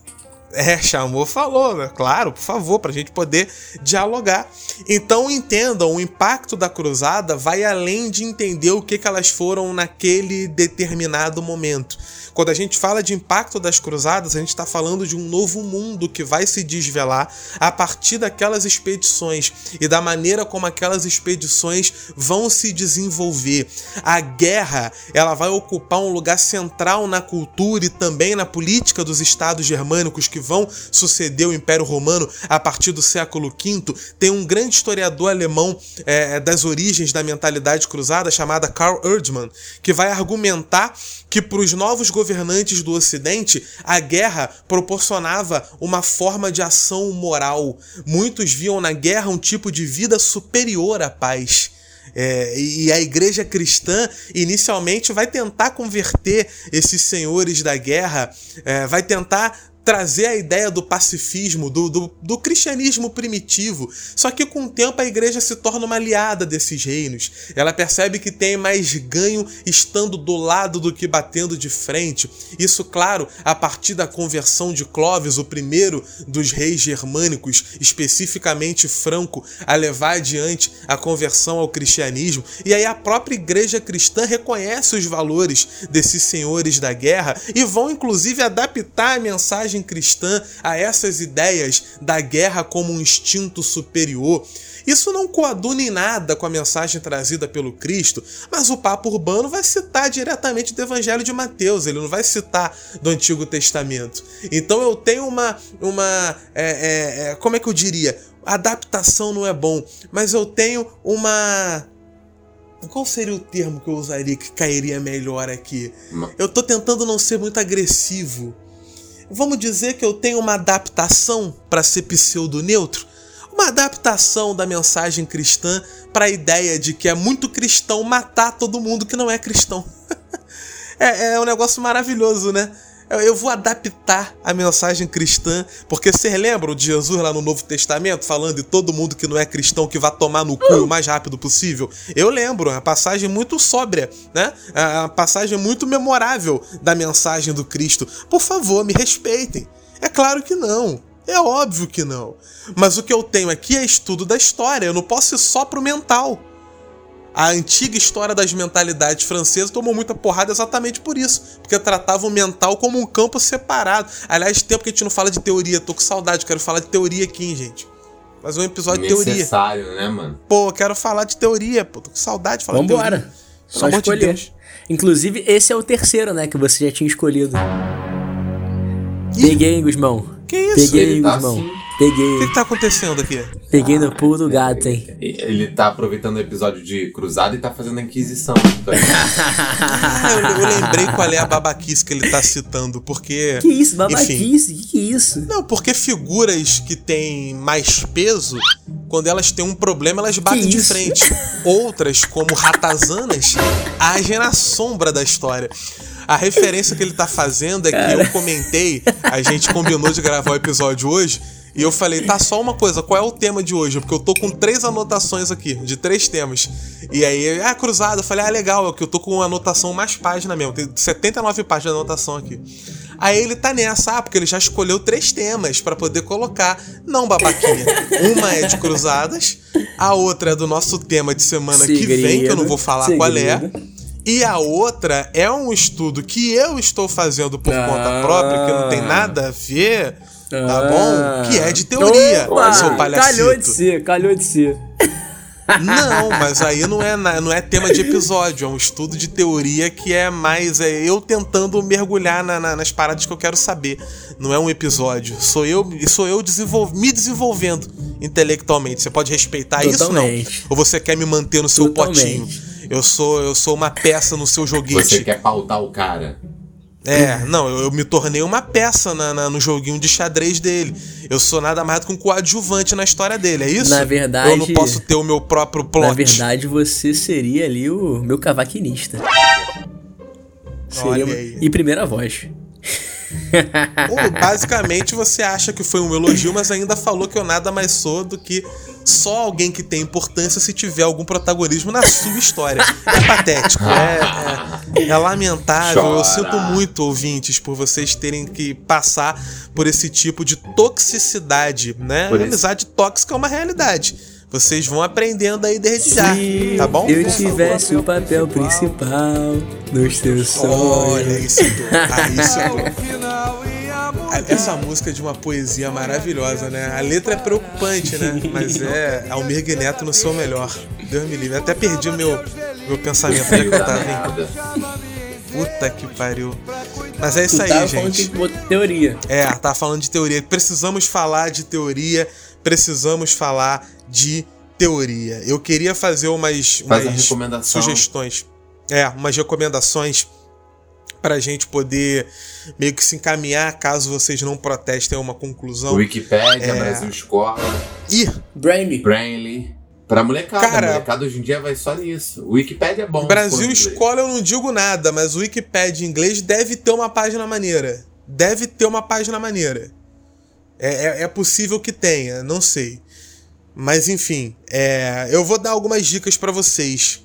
é, chamou, falou, né? claro, por favor, para a gente poder dialogar. Então entendam, o impacto da cruzada vai além de entender o que, que elas foram naquele determinado momento. Quando a gente fala de impacto das cruzadas, a gente está falando de um novo mundo que vai se desvelar a partir daquelas expedições e da maneira como aquelas expedições vão se desenvolver. A guerra, ela vai ocupar um lugar central na cultura e também na política dos estados germânicos que vão suceder o Império Romano a partir do século V. Tem um grande historiador alemão é, das origens da mentalidade cruzada chamada Karl Erdmann, que vai argumentar que para os novos governantes do Ocidente, a guerra proporcionava uma forma de ação moral. Muitos viam na guerra um tipo de vida superior à paz. É, e a igreja cristã inicialmente vai tentar converter esses senhores da guerra, é, vai tentar trazer a ideia do pacifismo, do, do, do, cristianismo primitivo. Só que com o tempo a igreja se torna uma aliada desses reinos. Ela percebe que tem mais ganho estando do lado do que batendo de frente. Isso, claro, a partir da conversão de Clovis, o primeiro dos reis germânicos, especificamente franco, a levar adiante a conversão ao cristianismo. E aí a própria igreja cristã reconhece os valores desses senhores da guerra e vão inclusive adaptar a mensagem mensagem cristã a essas ideias da guerra como um instinto superior. Isso não coaduna em nada com a mensagem trazida pelo Cristo, mas o Papa Urbano vai citar diretamente do Evangelho de Mateus, ele não vai citar do Antigo Testamento. Então eu tenho uma. uma é, é, é, como é que eu diria? Adaptação não é bom, mas eu tenho uma qual seria o termo que eu usaria que cairia melhor aqui? Eu tô tentando não ser muito agressivo. Vamos dizer que eu tenho uma adaptação para ser pseudo-neutro? Uma adaptação da mensagem cristã para a ideia de que é muito cristão matar todo mundo que não é cristão. *laughs* é, é um negócio maravilhoso, né? Eu vou adaptar a mensagem cristã, porque vocês lembram de Jesus lá no Novo Testamento falando de todo mundo que não é cristão que vai tomar no cu o mais rápido possível? Eu lembro, é uma passagem muito sóbria, né? É uma passagem muito memorável da mensagem do Cristo. Por favor, me respeitem. É claro que não. É óbvio que não. Mas o que eu tenho aqui é estudo da história. Eu não posso ir só pro mental. A antiga história das mentalidades francesas tomou muita porrada exatamente por isso, porque tratava o mental como um campo separado. Aliás, tempo que a gente não fala de teoria, tô com saudade, quero falar de teoria aqui, hein, gente. Fazer um episódio Necessário, de teoria. Necessário, né, mano? Pô, quero falar de teoria, pô, tô com saudade de falar Vambora. de teoria. Só escolher. De Inclusive, esse é o terceiro, né, que você já tinha escolhido. Ih, Peguei, hein, Gusmão. Que isso? Peguei, hein, tá Gusmão. Assim. Peguei. O que, que tá acontecendo aqui? Peguei no pulo do gato, hein? Ele tá aproveitando o episódio de Cruzado e tá fazendo a Inquisição. ah, eu, eu, lembrei qual é a babaquice que ele tá citando, porque. Que isso, babaquice? Enfim, que, que isso? Não, porque figuras que têm mais peso, quando elas têm um problema, elas batem de frente. Outras, como ratazanas, agem na sombra da história. A referência que ele tá fazendo é que Cara. eu comentei, a gente combinou de gravar o episódio hoje. E eu falei, tá, só uma coisa, qual é o tema de hoje? Porque eu tô com três anotações aqui, de três temas. E aí, ah, cruzado, eu falei, ah, legal, é que eu tô com uma anotação mais página mesmo, tem 79 páginas de anotação aqui. Aí ele tá nessa, ah, porque ele já escolheu três temas para poder colocar. Não, babaquinha. *laughs* Uma é de cruzadas, a outra é do nosso tema de semana Segredo. que vem, que eu não vou falar Segredo. qual é. E a outra é um estudo que eu estou fazendo por ah. conta própria, que não tem nada a ver Tá bom? Que é de teoria, Opa, seu palhacito. Calhou de ser, calhou de ser. Não, mas aí não é, não é tema de episódio, é um estudo de teoria que é mais é eu tentando mergulhar na, na, nas paradas que eu quero saber. Não é um episódio. Sou eu, sou eu desenvol, me desenvolvendo intelectualmente. Você pode respeitar Totalmente. isso não? Ou você quer me manter no seu Totalmente. potinho? Eu sou, eu sou uma peça no seu joguete. Você quer pautar o cara? É, não, eu, eu, me tornei uma peça na, na, no joguinho de xadrez dele. Eu sou nada mais do que um coadjuvante na história dele, é isso? Na verdade. Eu não posso ter o meu próprio plot. Na verdade, você seria ali o meu cavaquinista. Seria Olha aí. E primeira voz. *laughs* basicamente, você acha que foi um elogio, mas ainda falou que eu nada mais sou do que só alguém que tem importância se tiver algum protagonismo na sua história. É patético, é, é, é lamentável. Chora. Eu sinto muito, ouvintes, por vocês terem que passar por esse tipo de toxicidade, né? Amizade tóxica é uma realidade. Vocês vão aprendendo aí desde já, tá bom? Se eu tivesse o papel principal nos teus sonhos. Olha isso, aí isso. *laughs* Essa música é de uma poesia maravilhosa, né? A letra é preocupante, né? Mas é Almir Neto no seu melhor. Deus me livre. Até perdi o meu, meu pensamento onde eu tava, hein? Puta que pariu. Mas é isso tu aí, gente. Falando de teoria. É, tá falando de teoria. Precisamos falar de teoria. Precisamos falar de teoria. Eu queria fazer umas, umas sugestões. É, umas recomendações para a gente poder meio que se encaminhar caso vocês não protestem uma conclusão. Wikipedia, é... Brasil Escola. E Brainly. Brainly. Pra molecada, Cara, molecada hoje em dia vai só nisso. O Wikipedia é bom. Brasil Escola eu não digo nada, mas o Wikipedia em inglês deve ter uma página maneira. Deve ter uma página maneira. É, é, é possível que tenha, não sei. Mas enfim, é, eu vou dar algumas dicas para vocês.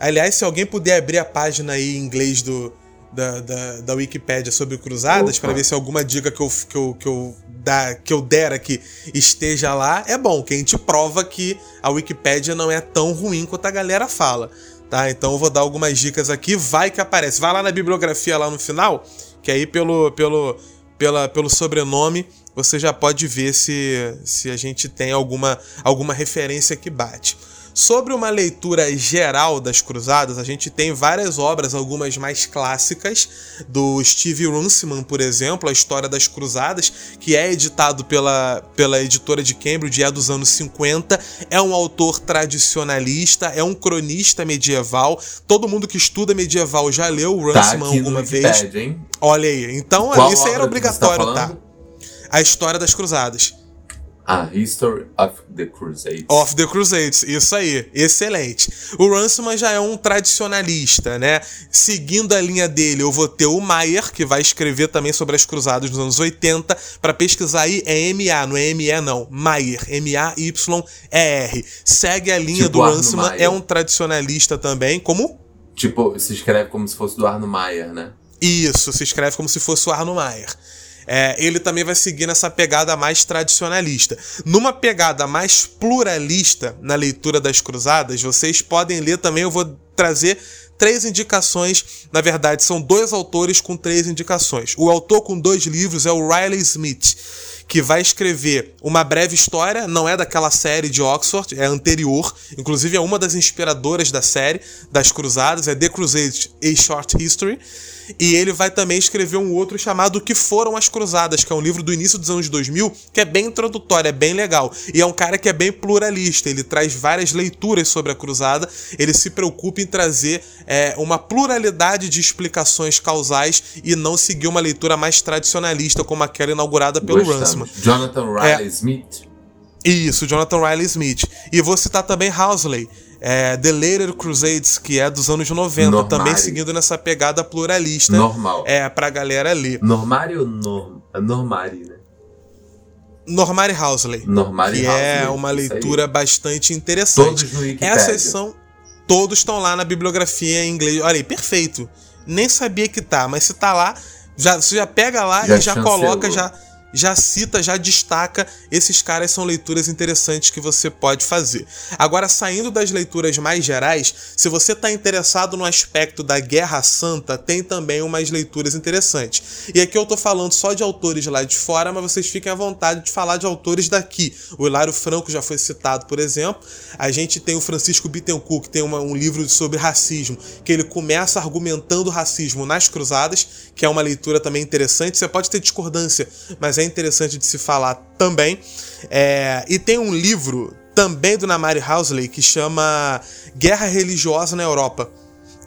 Aliás, se alguém puder abrir a página aí em inglês do, da, da, da Wikipédia sobre cruzadas para ver se alguma dica que eu, que eu, que eu, da, que eu der aqui esteja lá, é bom, que a gente prova que a Wikipédia não é tão ruim quanto a galera fala. Tá? Então eu vou dar algumas dicas aqui, vai que aparece. Vai lá na bibliografia lá no final, que aí pelo, pelo, pela, pelo sobrenome, você já pode ver se, se a gente tem alguma, alguma referência que bate. Sobre uma leitura geral das Cruzadas, a gente tem várias obras, algumas mais clássicas, do Steve Runciman, por exemplo, A História das Cruzadas, que é editado pela, pela editora de Cambridge, é dos anos 50. É um autor tradicionalista, é um cronista medieval. Todo mundo que estuda medieval já leu o Tá Runciman no alguma vez. Hein? Olha aí. Então, Qual isso aí era tá obrigatório, tá? A História das Cruzadas. Ah, History of the Crusades. Of the Crusades, isso aí, excelente. O Runciman já é um tradicionalista, né? Seguindo a linha dele, eu vou ter o Maier, que vai escrever também sobre as cruzadas nos anos 80. Para pesquisar aí é MA, não é ME não, Maier, M-A-Y-E-R. Segue a linha Tipo do Maier. é um tradicionalista também, como? Tipo, se escreve como se fosse do Arno Maier, né? Isso, se escreve como se fosse o Arno Maier. É, ele também vai seguir nessa pegada mais tradicionalista. Numa pegada mais pluralista na leitura das cruzadas, vocês podem ler também, eu vou trazer três indicações. Na verdade, são dois autores com três indicações. O autor com dois livros é o Riley Smith, que vai escrever uma breve história, não é daquela série de Oxford, é anterior, inclusive é uma das inspiradoras da série das Cruzadas, é The Crusades: A Short History. E ele vai também escrever um outro chamado O que foram as Cruzadas, que é um livro do início dos anos 2000, que é bem introdutório, é bem legal. E é um cara que é bem pluralista, ele traz várias leituras sobre a cruzada, ele se preocupa em trazer é, uma pluralidade de explicações causais e não seguir uma leitura mais tradicionalista como aquela inaugurada pelo. Runciman. Jonathan Riley É. Smith. Isso, Jonathan Riley Smith. E vou citar também Housley, é, The Later Crusades, que é dos anos 90, Normari. também seguindo nessa pegada pluralista. Normal. É, pra galera ler. Normari ou Norm... é Normari, né? Normari Housley. Normari que é Housley, uma isso aí. leitura bastante interessante. Todos no Wikipedia. Essas são. Todos estão lá na bibliografia em inglês. Olha aí, perfeito. Nem sabia que tá, mas se tá lá, já, você já pega lá Já e já chancelou. coloca, já, já cita, já destaca. Esses caras são leituras interessantes que você pode fazer. Agora, saindo das leituras mais gerais, se você está interessado no aspecto da Guerra Santa, tem também umas leituras interessantes. E aqui eu tô falando só de autores lá de fora, mas vocês fiquem à vontade de falar de autores daqui. O Hilário Franco já foi citado, por exemplo. A gente tem o Francisco Bittencourt, que tem uma- um livro sobre racismo, que ele começa argumentando o racismo nas cruzadas, que é uma leitura também interessante. Você pode ter discordância, mas é interessante de se falar também. É, e tem um livro também do Namari Housley que chama Guerra Religiosa na Europa,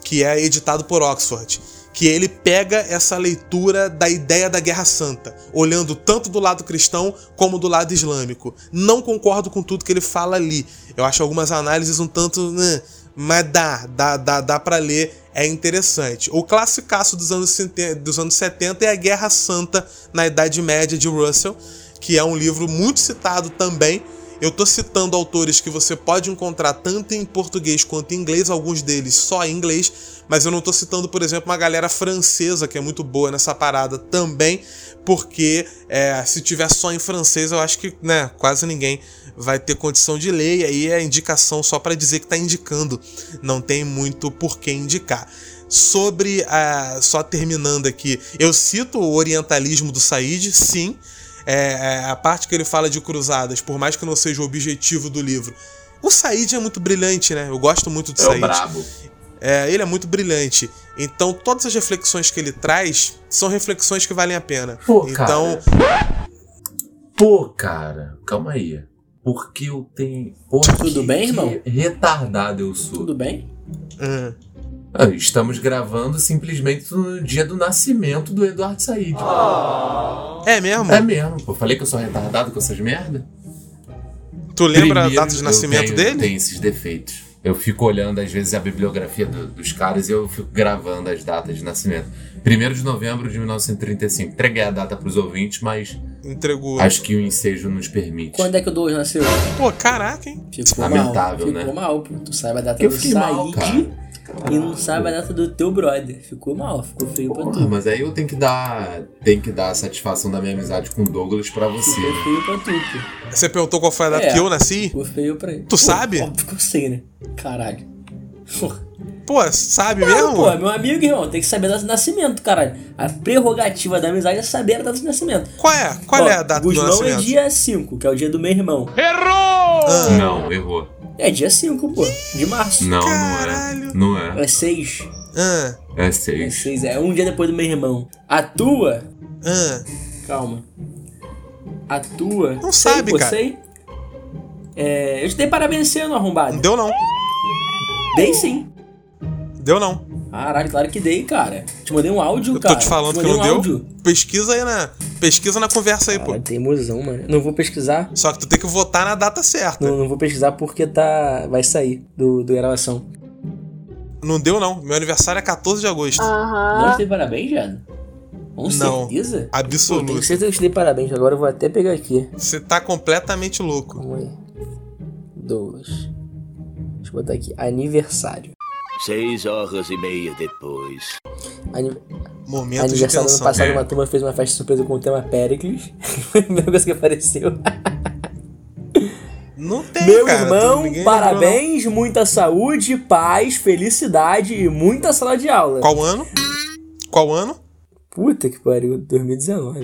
que é editado por Oxford. Que ele pega essa leitura da ideia da Guerra Santa, olhando tanto do lado cristão como do lado islâmico. Não concordo com tudo que ele fala ali. Eu acho algumas análises um tanto. né, mas dá, dá, dá, dá para ler, é interessante. O classicaço dos anos, 70 dos anos 70 é a Guerra Santa na Idade Média de Russell, que é um livro muito citado também. Eu tô citando autores que você pode encontrar tanto em português quanto em inglês, alguns deles só em inglês, mas eu não tô citando, por exemplo, uma galera francesa que é muito boa nessa parada também, porque é, se tiver só em francês, eu acho que né, quase ninguém vai ter condição de ler, e aí é indicação só para dizer que tá indicando, não tem muito por que indicar. Sobre a. Só terminando aqui, eu cito o orientalismo do Said, sim. É, é, a parte que ele fala de cruzadas, por mais que não seja o objetivo do livro. O Said é muito brilhante, né? Eu gosto muito do É Said. brabo. É, ele é muito brilhante. Então, todas as reflexões que ele traz são reflexões que valem a pena. Pô, então, cara. Pô, cara, calma aí. Porque eu tenho. Tudo que- bem, que irmão? Retardado eu sou. Tudo bem? hum, Ah, Estamos gravando simplesmente no dia do nascimento do Eduardo Said. é mesmo? É mesmo, pô. Falei que eu sou retardado com essas merda? tu lembra Primeiro, a data de nascimento tenho- dele? Tem esses defeitos. Eu fico olhando, às vezes, a bibliografia do- dos caras e eu fico gravando as datas de nascimento. 1 de novembro de 1935. Entreguei a data pros ouvintes, mas Entregou. acho que o ensejo nos permite. Quando é que o Douglas nasceu? Pô, caraca, hein? Ficou Lamentável, mal. né? Ficou mal, pô. Tu sabe a data Eu do mal, Said cara. E não sabe a data do teu brother. Ficou mal, ficou feio pra tu. mas aí eu tenho que dar, tenho que dar a satisfação da minha amizade com o Douglas pra você. Ficou feio pra tu, pô. Você perguntou qual foi a data É. que eu nasci? Ficou feio pra ele. Tu sabe? Óbvio que eu sei, né? Caralho. pô, sabe Não, mesmo? pô, é meu amigo, irmão, tem que saber a data de nascimento, caralho. A prerrogativa da amizade é saber a data de nascimento. Qual é? Qual Ó, é a data do Guzmão nascimento? é dia 5, que é o dia do meu irmão. Ah, Não, errou. É dia 5, pô, de março. Não, Caralho. não é. Não é. É 6. ah, É É seis. 6, é um dia depois do meu irmão. A tua, ah. calma. A tua. Não sei, sabe, pô, cara. Sei. É, eu te dei parabéns esse ano, arrombado. Não deu não. Dei sim. Deu não. Caralho, claro que dei, cara. Te mandei um áudio, Eu cara. tô te falando que mandei não um deu. áudio. Pesquisa aí na. Pesquisa na conversa aí, pô. Caralho, teimosão, mano. Não vou pesquisar. Só que tu tem que votar na data certa. Não, não vou pesquisar porque tá. Vai sair do, do gravação. Não deu, não. Meu aniversário é 14 de agosto. Não te dei parabéns, Jado? Com Não. certeza? Pô, Absoluto. tenho certeza que eu te dei parabéns. Agora eu vou até pegar aqui. Você tá completamente louco. Um aí. Dois. Deixa eu botar aqui. Aniversário. Seis horas e meia depois. Ani- Momento de Aniversário do ano passado, É. uma turma fez uma festa surpresa com o tema Pericles. Foi a primeira coisa que apareceu. Não tem, Meu cara. irmão, Tu- ninguém lembrou, parabéns, muita saúde, paz, felicidade e muita sala de aula. Qual ano? Qual ano? Puta que pariu, 2019.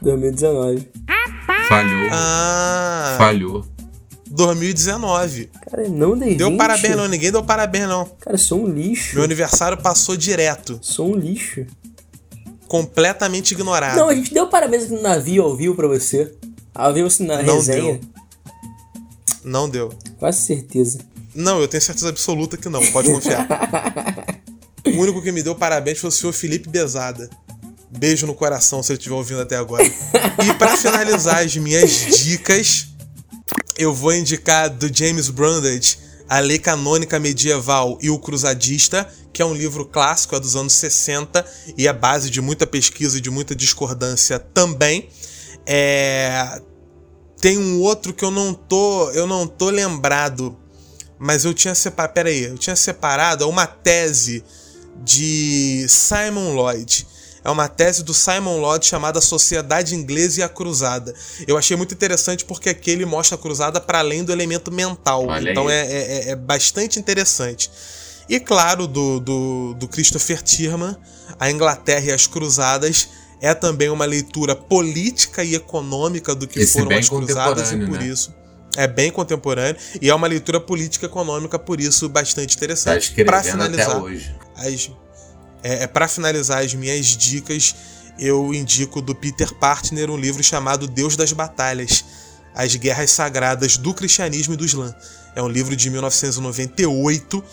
2019. Falhou. Ah, Falhou. 2019. Cara, não dei Deu 20. parabéns não, ninguém deu parabéns não. Cara, sou um lixo. Meu aniversário passou direto. Sou um lixo. Completamente ignorado. Não, a gente deu parabéns aqui no navio ao vivo pra você. Ao vivo assim na Não resenha. deu. Não deu. Quase certeza. Não, eu tenho certeza absoluta que não, pode confiar. *laughs* o único que me deu parabéns foi o senhor Felipe Bezada. Beijo no coração se ele estiver ouvindo até agora. E pra finalizar as minhas dicas, eu vou indicar do James Brundage, A Lei Canônica Medieval e o Cruzadista, que é um livro clássico, é dos anos 60 e é base de muita pesquisa e de muita discordância também. É, tem um outro que eu não tô, eu não tô lembrado, mas eu tinha separado, aí, eu tinha separado uma tese de Simon Lloyd. É uma tese do Simon Lloyd chamada Sociedade Inglesa e a Cruzada. Eu achei muito interessante porque aqui ele mostra a cruzada para além do elemento mental. Olha então aí. é, é- é bastante interessante. E claro, do, do, do Christopher Tierman, A Inglaterra e as Cruzadas, é também uma leitura política e econômica do que Esse foram as cruzadas e por né? isso é bem contemporâneo e é uma leitura política e econômica por isso bastante Tá interessante. Pra escrevendo até hoje. as, é, é para finalizar as minhas dicas, eu indico do Peter Partner um livro chamado Deus das Batalhas: As Guerras Sagradas do Cristianismo e do Islã. É um livro de 1998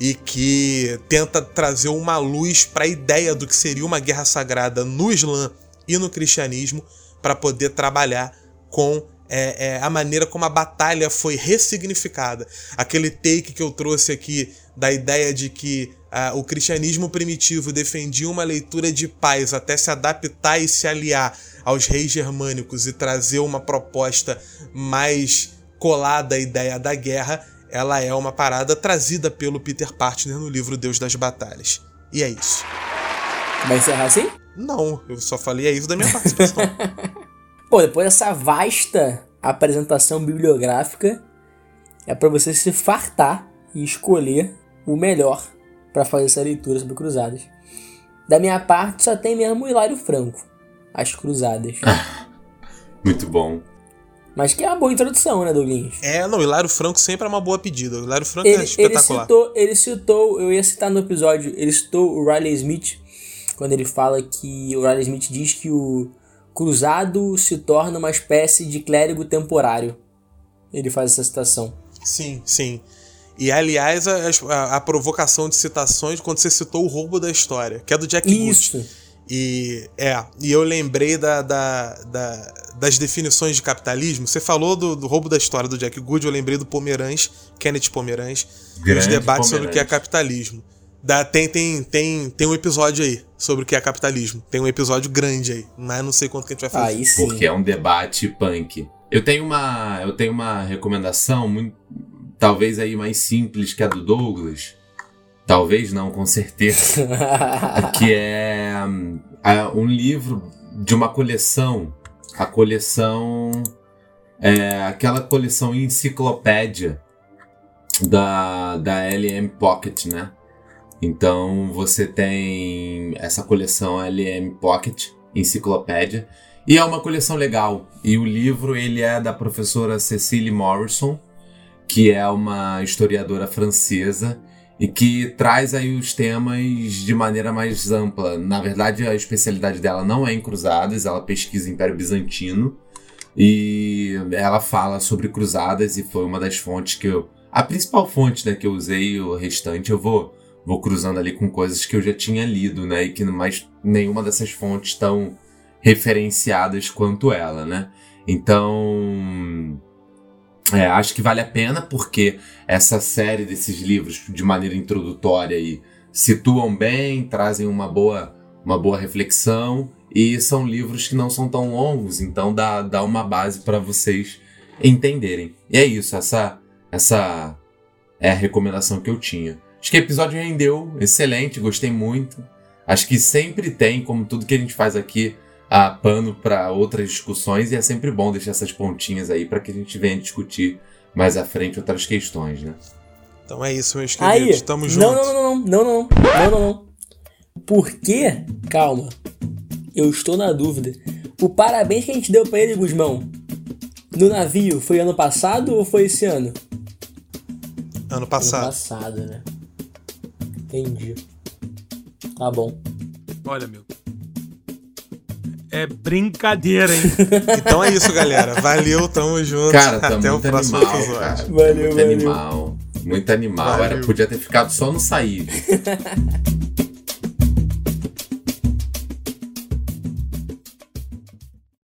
e que tenta trazer uma luz para a ideia do que seria uma guerra sagrada no Islã e no cristianismo para poder trabalhar com é, é, a maneira como a batalha foi ressignificada. Aquele take que eu trouxe aqui da ideia de que ah, o cristianismo primitivo defendia uma leitura de paz até se adaptar e se aliar aos reis germânicos e trazer uma proposta mais colada à ideia da guerra, ela é uma parada trazida pelo Peter Partner no livro Deus das Batalhas. E é isso. Vai encerrar assim? Não, eu só falei é isso da minha participação. *laughs* Pô, depois dessa vasta apresentação bibliográfica, é pra você se fartar e escolher o melhor pra fazer essa leitura sobre cruzadas. Da minha parte, só tem mesmo o Hilário Franco, As Cruzadas. *laughs* Muito bom. Mas que é uma boa introdução, né, Douglas? é, não, Hilário Franco sempre é uma boa pedida. O Hilário Franco é Ele, ele, espetacular. citou, ele citou, eu ia citar no episódio, ele citou o Riley Smith, quando ele fala que o Riley Smith diz que o cruzado se torna uma espécie de clérigo temporário. Ele faz essa citação. Sim, sim. E aliás, a, a- a provocação de citações quando você citou o roubo da história, que é do Jack Good. Isso. E é, e eu lembrei da, da- da- das definições de capitalismo. Você falou do, do roubo da história do Jack Good, eu lembrei do Pomeranz, Kenneth Pomeranz, e os Grande debates sobre o que é capitalismo. Da, tem, tem, tem, tem um episódio aí sobre o que é capitalismo. Tem um episódio grande aí, mas não sei quanto que a gente vai fazer. Aí sim. Porque é um debate punk. Eu tenho uma, eu tenho uma recomendação muito, talvez aí mais simples que a do Douglas. Talvez não, com certeza. *laughs* que é hum, um livro de uma coleção. A coleção é aquela coleção enciclopédia da, da LM Pocket, né? Então você tem essa coleção LM Pocket, enciclopédia, e é uma coleção legal. E o livro ele é da professora Cecily Morrison, que é uma historiadora francesa e que traz aí os temas de maneira mais ampla. Na verdade, a especialidade dela não é em cruzadas, ela pesquisa Império Bizantino e ela fala sobre cruzadas e foi uma das fontes que eu a principal fonte, né, que eu usei, o restante eu vou vou cruzando ali com coisas que eu já tinha lido, né, e que mais nenhuma dessas fontes tão referenciadas quanto ela, né? Então, é, acho que vale a pena porque essa série desses livros, de maneira introdutória, aí, situam bem, trazem uma boa, uma boa reflexão e são livros que não são tão longos, então dá, dá uma base para vocês entenderem. E é isso, essa, essa é a recomendação que eu tinha. Acho que o episódio rendeu, excelente, gostei muito. Acho que sempre tem, como tudo que a gente faz aqui, a pano para outras discussões e é sempre bom deixar essas pontinhas aí para que a gente venha discutir mais à frente outras questões, né? Então é isso, meus queridos. Aí, Estamos juntos. Não, não, não, não, não, não, não, não. Por quê? Calma. Eu estou na dúvida. O parabéns que a gente deu para ele, Guzmão, no navio, foi ano passado ou foi esse ano? Ano passado. Ano passado, né? Entendi. Tá bom. Olha, meu, é brincadeira, hein? *laughs* Então é isso, galera. Valeu, tamo junto. Cara, tá Até o próximo animal, episódio. cara. Valeu, muito valeu. animal. Muito animal. Valeu. Era, podia ter ficado só no sair. *laughs*